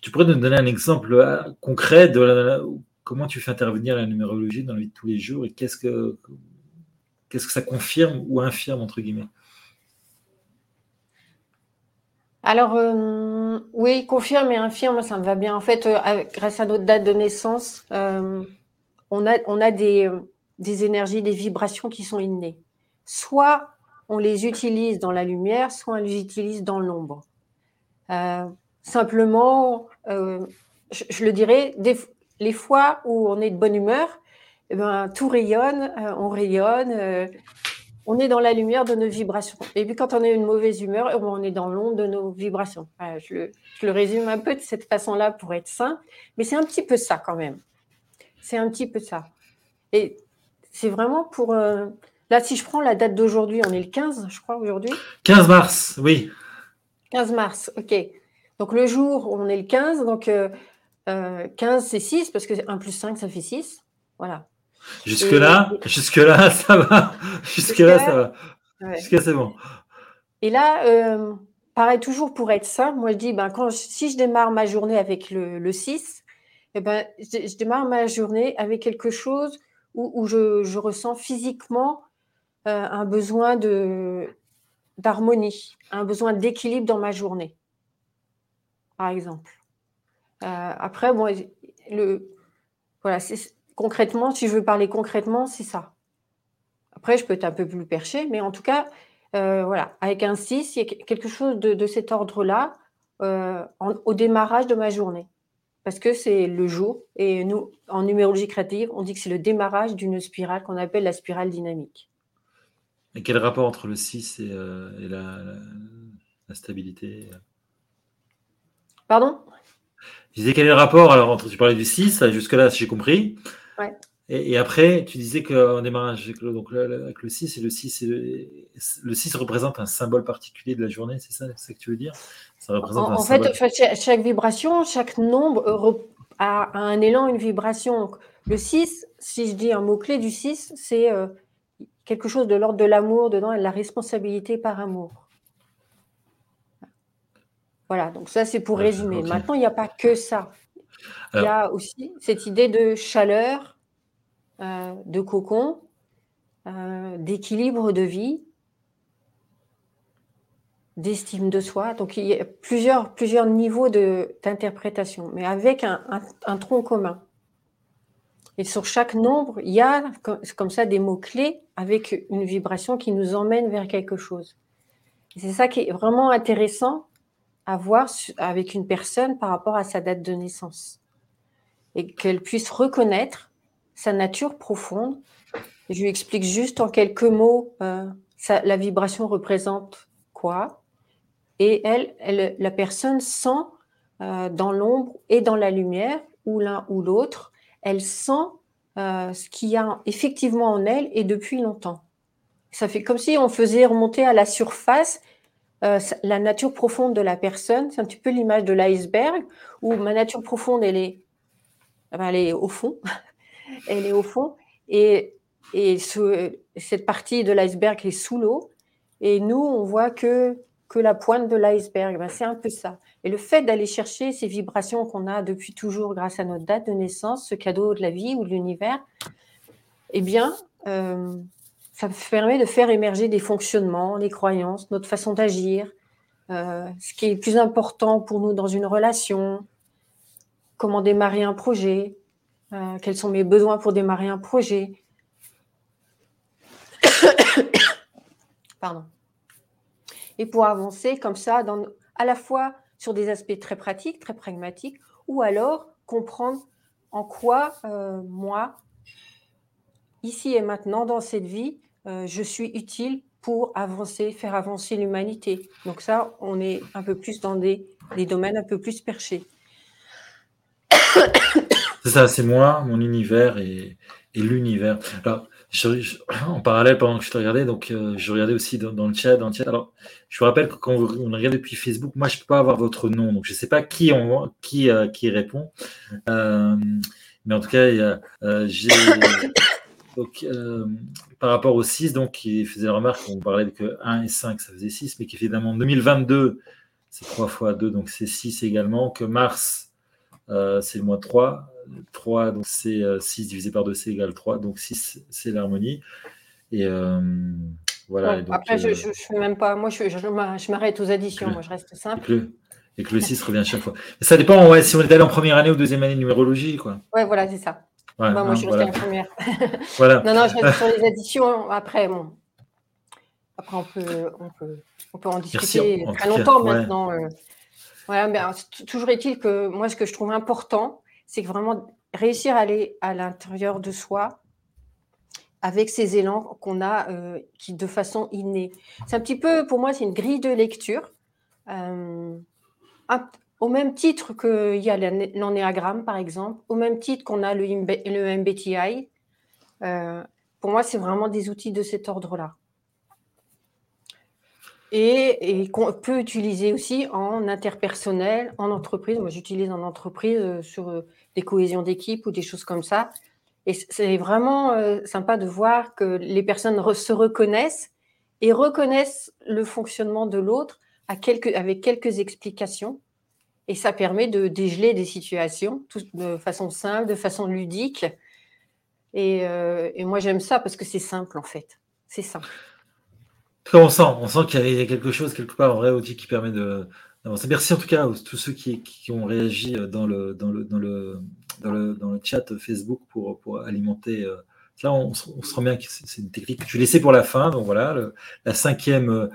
tu pourrais nous donner un exemple euh, concret de comment tu fais intervenir la numérologie dans la vie de tous les jours et qu'est-ce que Qu'est-ce que ça confirme ou infirme, entre guillemets? Alors, euh, oui, confirme et infirme, ça me va bien. En fait, euh, grâce à notre date de naissance, euh, on a, on a des, des, énergies, des vibrations qui sont innées. Soit on les utilise dans la lumière, soit on les utilise dans l'ombre. simplement, je, le dirais, les fois où on est de bonne humeur, eh ben, tout rayonne, euh, on rayonne, euh, on est dans la lumière de nos vibrations. Et puis quand on a une mauvaise humeur, eh ben, on est dans l'onde de nos vibrations. je, le, résume un peu de cette façon-là pour être sain, mais c'est un petit peu ça quand même. C'est un petit peu ça. Et c'est vraiment pour... Euh, là, si je prends la date d'aujourd'hui, on est le 15, je crois, aujourd'hui 15 mars, oui. 15 mars, ok. Donc le jour, on est le 15, donc 15 c'est 6, parce que 1 plus 5, ça fait 6. Voilà. Jusque-là, jusque-là, ça va. Jusque-là, ça va. Jusque-là, c'est bon. Et là, euh, pareil, toujours pour être simple, moi je dis, ben, quand si je démarre ma journée avec le, 6, eh ben, je, démarre ma journée avec quelque chose où, je, ressens physiquement euh, un besoin de, d'harmonie, un besoin d'équilibre dans ma journée, par exemple. Euh, après, bon, le, voilà, c'est concrètement, si je veux parler concrètement, c'est ça. Après, je peux être un peu plus perché, mais en tout cas, euh, voilà, avec un 6, il y a quelque chose de, cet ordre-là euh, au démarrage de ma journée. Parce que c'est le jour, et nous, en numérologie créative, on dit que c'est le démarrage d'une spirale qu'on appelle la spirale dynamique. Et quel rapport entre le 6 et, euh, la, stabilité? Pardon? Je disais quel est le rapport alors entre tu parlais du 6, jusque-là j'ai compris, et, après, tu disais qu'en démarrage avec le, donc, avec le 6, et le 6, le 6 représente un symbole particulier de la journée, c'est ça, ça, que tu veux dire? Ça représente En, fait, chaque vibration, chaque nombre a, un élan, une vibration. le 6, si je dis un mot-clé du 6, c'est euh, quelque chose de l'ordre de l'amour dedans et de la responsabilité par amour. Voilà, donc ça c'est pour résumer. Maintenant, il n'y a pas que ça. Il y a aussi cette idée de chaleur, euh, de cocon, euh, d'équilibre de vie, d'estime de soi. Donc il y a plusieurs, plusieurs niveaux d'interprétation, mais avec un, tronc commun. Et sur chaque nombre, il y a comme ça des mots-clés avec une vibration qui nous emmène vers quelque chose. C'est ça qui est vraiment intéressant à voir avec une personne par rapport à sa date de naissance et qu'elle puisse reconnaître sa nature profonde. Je lui explique juste en quelques mots euh, la vibration représente quoi. Et elle, la personne sent euh, dans l'ombre et dans la lumière, ou l'un ou l'autre, elle sent euh, ce qu'il y a effectivement en elle et depuis longtemps. Ça fait comme si on faisait remonter à la surface la nature profonde de la personne. C'est un petit peu l'image de l'iceberg, où ma nature profonde, elle est elle est au fond. elle est au fond. Et, et cette partie de l'iceberg est sous l'eau. Et nous, on voit que, que la pointe de l'iceberg. Ben, c'est un peu ça. Et le fait d'aller chercher ces vibrations qu'on a depuis toujours grâce à notre date de naissance, ce cadeau de la vie ou de l'univers, eh bien, euh, ça permet de faire émerger des fonctionnements, les croyances, notre façon d'agir, euh, ce qui est plus important pour nous dans une relation, comment démarrer un projet, euh, quels sont mes besoins pour démarrer un projet. Pardon. Et pour avancer comme ça, à la fois sur des aspects très pratiques, très pragmatiques, ou alors comprendre en quoi euh, moi, ici et maintenant, dans cette vie, euh, je suis utile pour avancer, faire avancer l'humanité. Donc ça, on est un peu plus dans des, domaines un peu plus perchés. C'est ça, c'est moi, mon univers et, l'univers. Alors, en parallèle, pendant que je te regardais, donc euh, je regardais aussi dans, le chat, dans le chat. Alors, je vous rappelle que quand on regarde depuis Facebook, moi, je ne peux pas avoir votre nom, donc je ne sais pas qui, euh, qui répond. Mais en tout cas, j'ai. Donc, par rapport au 6, donc, qui faisait la remarque, on parlait que 1 et 5, ça faisait 6, mais qui en 2022, c'est 3 fois 2, donc c'est 6 également, que Mars, c'est le moins 3, 3, donc c'est 6 euh, divisé par 2, c'est égal 3. Donc 6, c'est l'harmonie. Et euh, voilà. après, je ne euh, fais même pas. Moi, je, je, m'arrête aux additions. moi, je reste simple. Et que, le, 6 revient chaque fois. ça dépend ouais, si on est allé en première année ou deuxième année de numérologie. Quoi. Ouais, voilà, c'est ça. Bah, moi, je suis restée en première. voilà. non, non, je reste sur les additions. Après, bon. Après, on peut, on peut, on peut en discuter très longtemps maintenant. voilà, mais toujours est-il que moi, ce que je trouve important, c'est vraiment réussir à aller à l'intérieur de soi avec ces élans qu'on a euh, qui de façon innée. C'est un petit peu, pour moi, c'est une grille de lecture. Euh, au même titre qu'il y a l'anéagramme, par exemple, au même titre qu'on a le, MBTI, euh, pour moi, c'est vraiment des outils de cet ordre-là et, qu'on peut utiliser aussi en interpersonnel, en entreprise. Moi, j'utilise en entreprise euh, sur euh, des cohésions d'équipe ou des choses comme ça. Et c'est vraiment sympa de voir que les personnes se reconnaissent et reconnaissent le fonctionnement de l'autre avec quelques explications. Et ça permet de dégeler des situations de façon simple, de façon ludique. et moi, j'aime ça parce que c'est simple, en fait. C'est simple on sent, on sent qu'il y a quelque chose, quelque part, un vrai outil qui permet d'avancer. Merci en tout cas à tous ceux qui, ont réagi dans le, dans le, dans le, dans le, chat Facebook pour, pour alimenter. Euh, là, on, se rend bien que c'est une technique que tu laissais pour la fin. Donc voilà, la cinquième,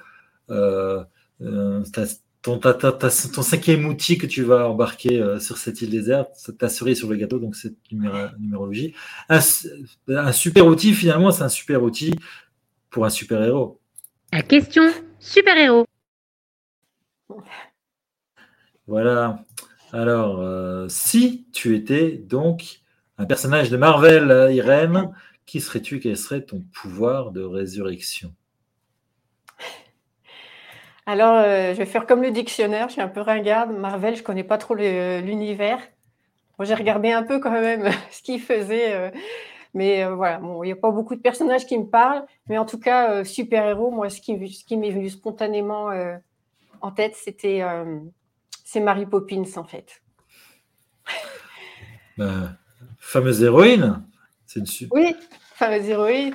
euh, euh, ton, ton, cinquième outil que tu vas embarquer sur cette île déserte, ta cerise sur le gâteau, donc cette numérologie. un super outil, finalement, c'est un super outil pour un super héros. La question super-héros. Voilà. Alors, euh, si tu étais donc un personnage de Marvel, euh, Irène, qui serais-tu? Quel serait ton pouvoir de résurrection? Alors, euh, je vais faire comme le dictionnaire, je suis un peu ringarde. Marvel, je ne connais pas trop l'univers. J'ai regardé un peu quand même ce qu'il faisait mais euh, voilà, il n'y a pas beaucoup de personnages qui me parlent. Mais en tout cas, euh, super-héros, moi, ce qui, ce qui m'est venu spontanément euh, en tête, c'était c'est Mary Poppins, en fait. Bah, fameuse héroïne c'est une... Oui, fameuse héroïne.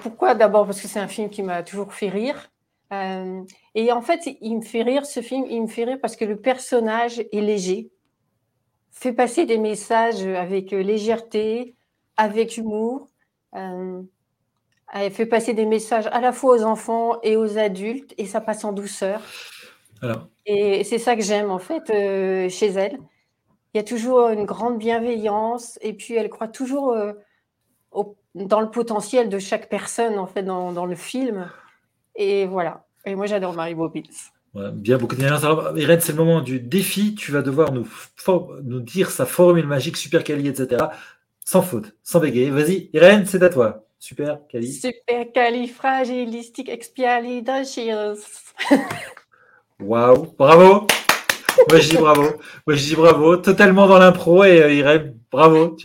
pourquoi D'abord? Parce que c'est un film qui m'a toujours fait rire. Et en fait, il me fait rire, ce film, il me fait rire parce que le personnage est léger, fait passer des messages avec légèreté, avec humour. Euh, fait passer des messages à la fois aux enfants et aux adultes, et ça passe en douceur. Et c'est ça que j'aime en fait euh, chez elle. Il y a toujours une grande bienveillance, et puis elle croit toujours euh, dans le potentiel de chaque personne en fait dans, le film. Et voilà. Et moi j'adore Marie Bobbins. bien, beaucoup de Alors, Irène, c'est le moment du défi. Tu vas devoir nous, nous dire sa formule magique, super quali, etc. Sans faute, sans bégayer. Vas-y, Irène, c'est à toi. Super, Cali. Super califragilistique expialidocious. Waouh, bravo. Moi je dis bravo. Moi je dis bravo. Totalement dans l'impro et euh, Irène, bravo.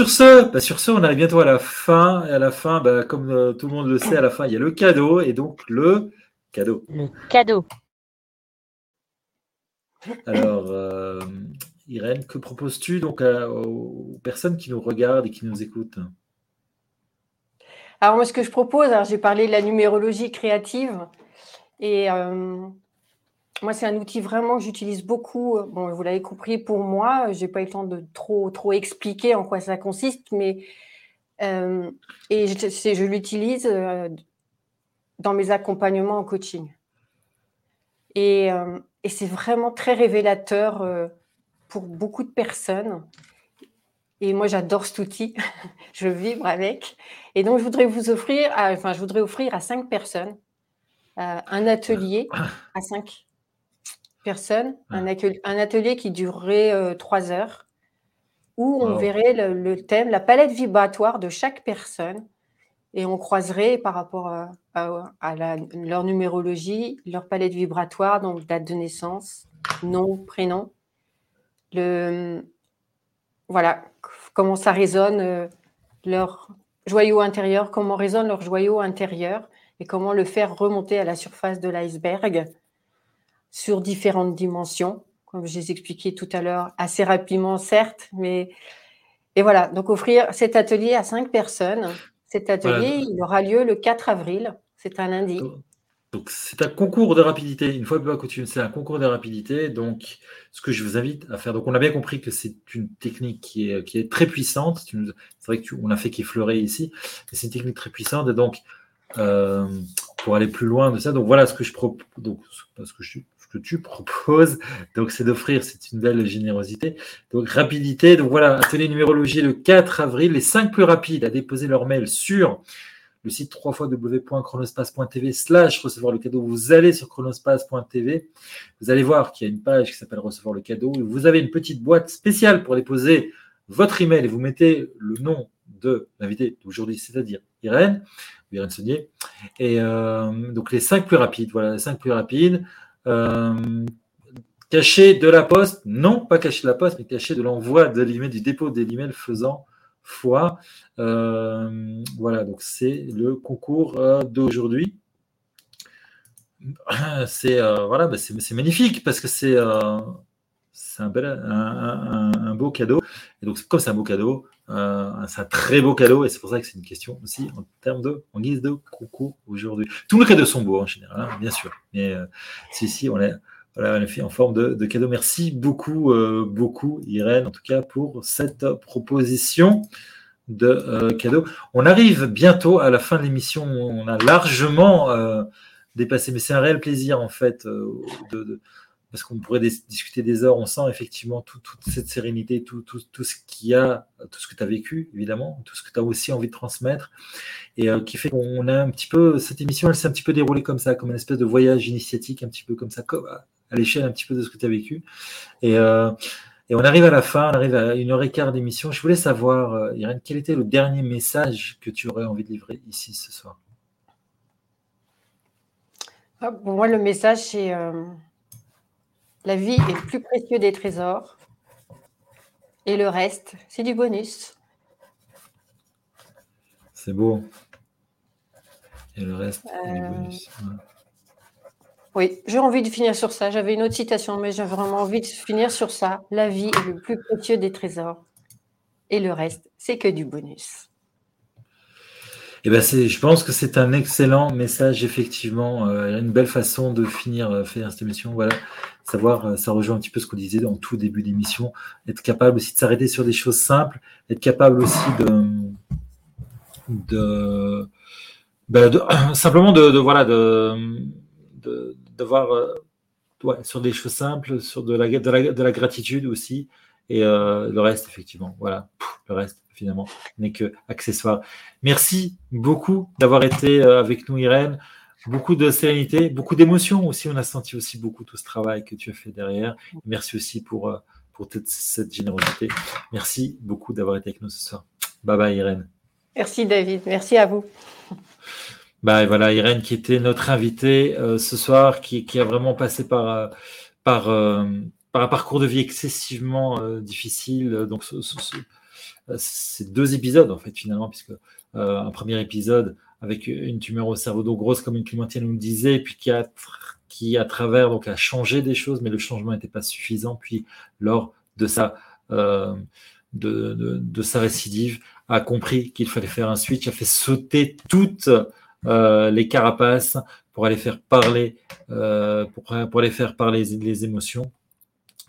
Sur ce, bah, sur ce, on arrive bientôt à la fin. Et à la fin, bah, comme euh, tout le monde le sait, à la fin, il y a le cadeau. Et donc le cadeau. Le cadeau. Alors, euh, Irène, que proposes-tu donc aux personnes qui nous regardent et qui nous écoutent? Alors, moi, ce que je propose, j'ai parlé de la numérologie créative. Et euh, moi, c'est un outil vraiment que j'utilise beaucoup. Bon, vous l'avez compris pour moi, je n'ai pas eu le temps de trop, trop expliquer en quoi ça consiste, mais euh, et je, l'utilise dans mes accompagnements en coaching. Et c'est vraiment très révélateur euh, pour beaucoup de personnes. Et moi, j'adore cet outil. je vibre avec. Et donc, je voudrais vous offrir, enfin, je voudrais offrir à cinq personnes euh, un atelier à cinq personnes, un, atelier, qui durerait euh, trois heures, où on verrait le, thème, la palette vibratoire de chaque personne, et on croiserait par rapport à, leur numérologie, leur palette vibratoire, donc date de naissance, nom, prénom, le, voilà, comment ça résonne, euh, leur joyau intérieur, comment résonne leur joyau intérieur et comment le faire remonter à la surface de l'iceberg sur différentes dimensions, comme je les expliqué tout à l'heure, assez rapidement, certes, mais et voilà, donc offrir cet atelier à cinq personnes. Cet atelier, il aura lieu le 4 avril, c'est un lundi. Donc, c'est un concours de rapidité. Une fois que tu c'est un concours de rapidité. Donc, ce que je vous invite à faire, donc on a bien compris que c'est une technique qui est, qui est très puissante. C'est vrai qu'on a fait qu'effleurer ici, mais c'est une technique très puissante. Et donc, euh, pour aller plus loin de ça, donc voilà ce que je propose, donc ce que, je, que tu proposes, donc c'est d'offrir, c'est une belle générosité. Donc rapidité, donc voilà, atelier numérologie le 4 avril, les 5 plus rapides à déposer leur mail sur le site www.chronospace.tv slash recevoir le cadeau. Vous allez sur chronospace.tv, vous allez voir qu'il y a une page qui s'appelle recevoir le cadeau. Vous avez une petite boîte spéciale pour déposer votre email et vous mettez le nom de l'invité d'aujourd'hui, c'est-à-dire Irène, Irène Saunier. Et euh, donc les cinq plus rapides, voilà, les cinq plus rapides. Euh, caché de la poste, non pas caché de la poste, mais caché de l'envoi de l'email, du dépôt de l'email faisant fois. Euh, voilà, donc c'est le concours euh, d'aujourd'hui. Bah, c'est magnifique parce que c'est un, bel, un, beau cadeau. Et donc, comme c'est un beau cadeau, c'est un très beau cadeau. Et c'est pour ça que c'est une question aussi en termes de, en guise de concours aujourd'hui. Tous les cadeaux sont beaux en général, hein, bien sûr. Mais si, si, on est, voilà, on fait en forme de, de cadeau. Merci beaucoup, beaucoup, Irène, en tout cas, pour cette proposition de euh, cadeaux. On arrive bientôt à la fin de l'émission. On a largement euh, dépassé, mais c'est un réel plaisir en fait, euh, de, parce qu'on pourrait discuter des heures. On sent effectivement toute cette sérénité, tout, tout, tout ce qu'il y a, tout ce que tu as vécu, évidemment, tout ce que tu as aussi envie de transmettre, et qui fait qu'on a un petit peu, cette émission, elle s'est un petit peu déroulée comme ça, comme une espèce de voyage initiatique, un petit peu comme ça, à l'échelle un petit peu de ce que tu as vécu. Et et on arrive à la fin, on arrive à une heure et quart d'émission. Je voulais savoir, euh, Irène, quel était le dernier message que tu aurais envie de livrer ici ce soir? Ah, moi, le message, c'est euh, la vie est le plus précieux des trésors. Et le reste, c'est du bonus. C'est beau. Et le reste, c'est du euh, bonus. Oui, j'ai envie de finir sur ça. J'avais une autre citation, mais j'ai vraiment envie de finir sur ça. La vie est le plus précieux des trésors. Et le reste, c'est que du bonus. Eh ben je pense que c'est un excellent message, effectivement. Euh, une belle façon de finir euh, cette émission. Voilà, savoir, euh, ça rejoint un petit peu ce qu'on disait en tout début d'émission. Être capable aussi de s'arrêter sur des choses simples, être capable aussi de, de, ben, simplement de, de voilà, de, de, de voir euh, sur des choses simples, sur de la, de la, gratitude aussi, et euh, le reste, effectivement, voilà, le reste, finalement, n'est que accessoire. Merci beaucoup d'avoir été euh, avec nous, Irène. Beaucoup de sérénité, beaucoup d'émotion aussi. On a senti aussi beaucoup tout ce travail que tu as fait derrière. Merci aussi pour, pour toute cette générosité. Merci beaucoup d'avoir été avec nous ce soir. Bye bye, Irène. Merci, David. Merci à vous. Bah, voilà, Irène qui était notre invitée euh, ce soir, qui, a vraiment passé par, euh, par, euh, par un parcours de vie excessivement difficile. Donc, c'est deux épisodes, en fait, finalement, puisque un premier épisode avec une tumeur au cerveau d'eau grosse, comme une clémentine nous le disait, puis qui a, qui, à travers, donc, a changé des choses, mais le changement n'était pas suffisant. Puis, lors de sa, de, de, de, sa récidive, a compris qu'il fallait faire un switch, a fait sauter toute euh, les carapaces pour aller faire parler, euh, pour, pour aller faire parler les, émotions,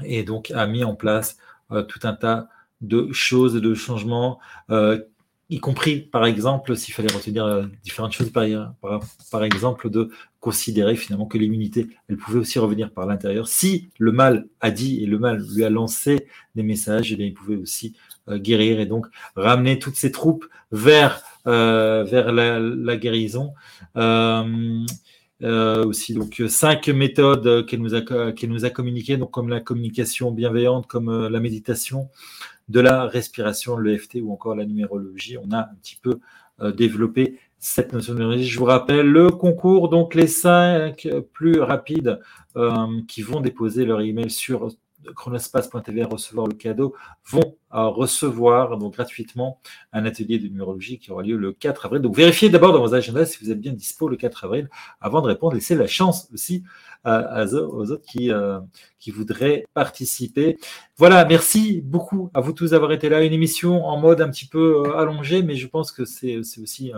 et donc a mis en place euh, tout un tas de choses et de changements y compris, par exemple, s'il fallait retenir euh, différentes choses, par, exemple, de considérer finalement que l'immunité, elle pouvait aussi revenir par l'intérieur. Si le mal a dit et le mal lui a lancé des messages, eh bien, il pouvait aussi euh, guérir et donc ramener toutes ces troupes vers, euh, vers la, guérison. Aussi donc cinq méthodes qu'elle nous a qu'elle nous a communiquées donc comme la communication bienveillante comme la méditation de la respiration, l'EFT ou encore la numérologie. On a un petit peu euh, développé cette notion de. Je vous rappelle le concours, donc les cinq plus rapides euh, qui vont déposer leur email sur chronospace.tv recevoir le cadeau vont euh, recevoir donc gratuitement un atelier de numérologie qui aura lieu le 4 avril. Donc vérifiez d'abord dans vos agendas si vous êtes bien dispo le 4 avril avant de répondre. Laissez la chance aussi aux autres qui, euh, qui voudraient participer. Voilà, merci beaucoup à vous tous d'avoir été là. Une émission en mode un petit peu euh, allongé, mais je pense que c'est aussi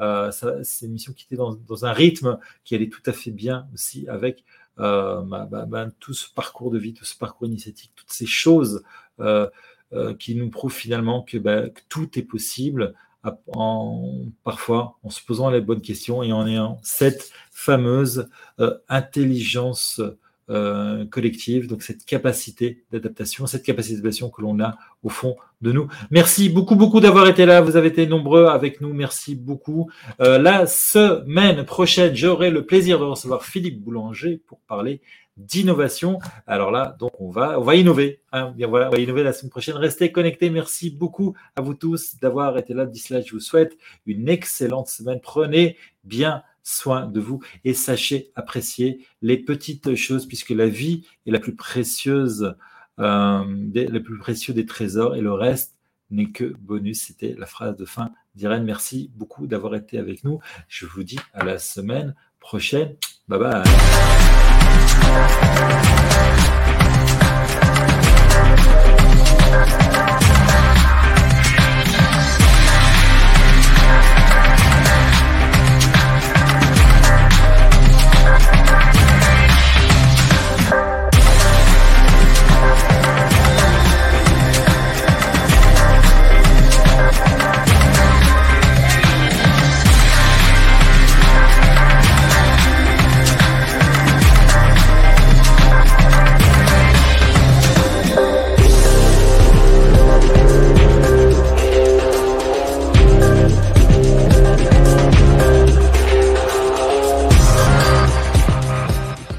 euh, c'est une émission qui était dans, dans, un rythme qui allait tout à fait bien aussi avec bah, bah, bah, tout ce parcours de vie, tout ce parcours initiatique, toutes ces choses qui nous prouvent finalement que, tout est possible en, parfois en se posant les bonnes questions et en ayant cette fameuse euh, intelligence euh, collective, donc cette capacité d'adaptation, cette capacité d'adaptation que l'on a au fond de nous. Merci beaucoup, beaucoup d'avoir été là. Vous avez été nombreux avec nous. Merci beaucoup. Euh, la semaine prochaine, j'aurai le plaisir de recevoir Philippe Boulanger pour parler d'innovation. Alors là, donc on va, on va innover. Hein. Bien voilà, on va innover la semaine prochaine. Restez connectés. Merci beaucoup à vous tous d'avoir été là. D'ici là, je vous souhaite une excellente semaine. Prenez bien soin de vous et sachez apprécier les petites choses puisque la vie est la plus précieuse, euh, le plus précieux des trésors et le reste n'est que bonus. C'était la phrase de fin d'Irène. Merci beaucoup d'avoir été avec nous. Je vous dis à la semaine prochaine. Bye bye.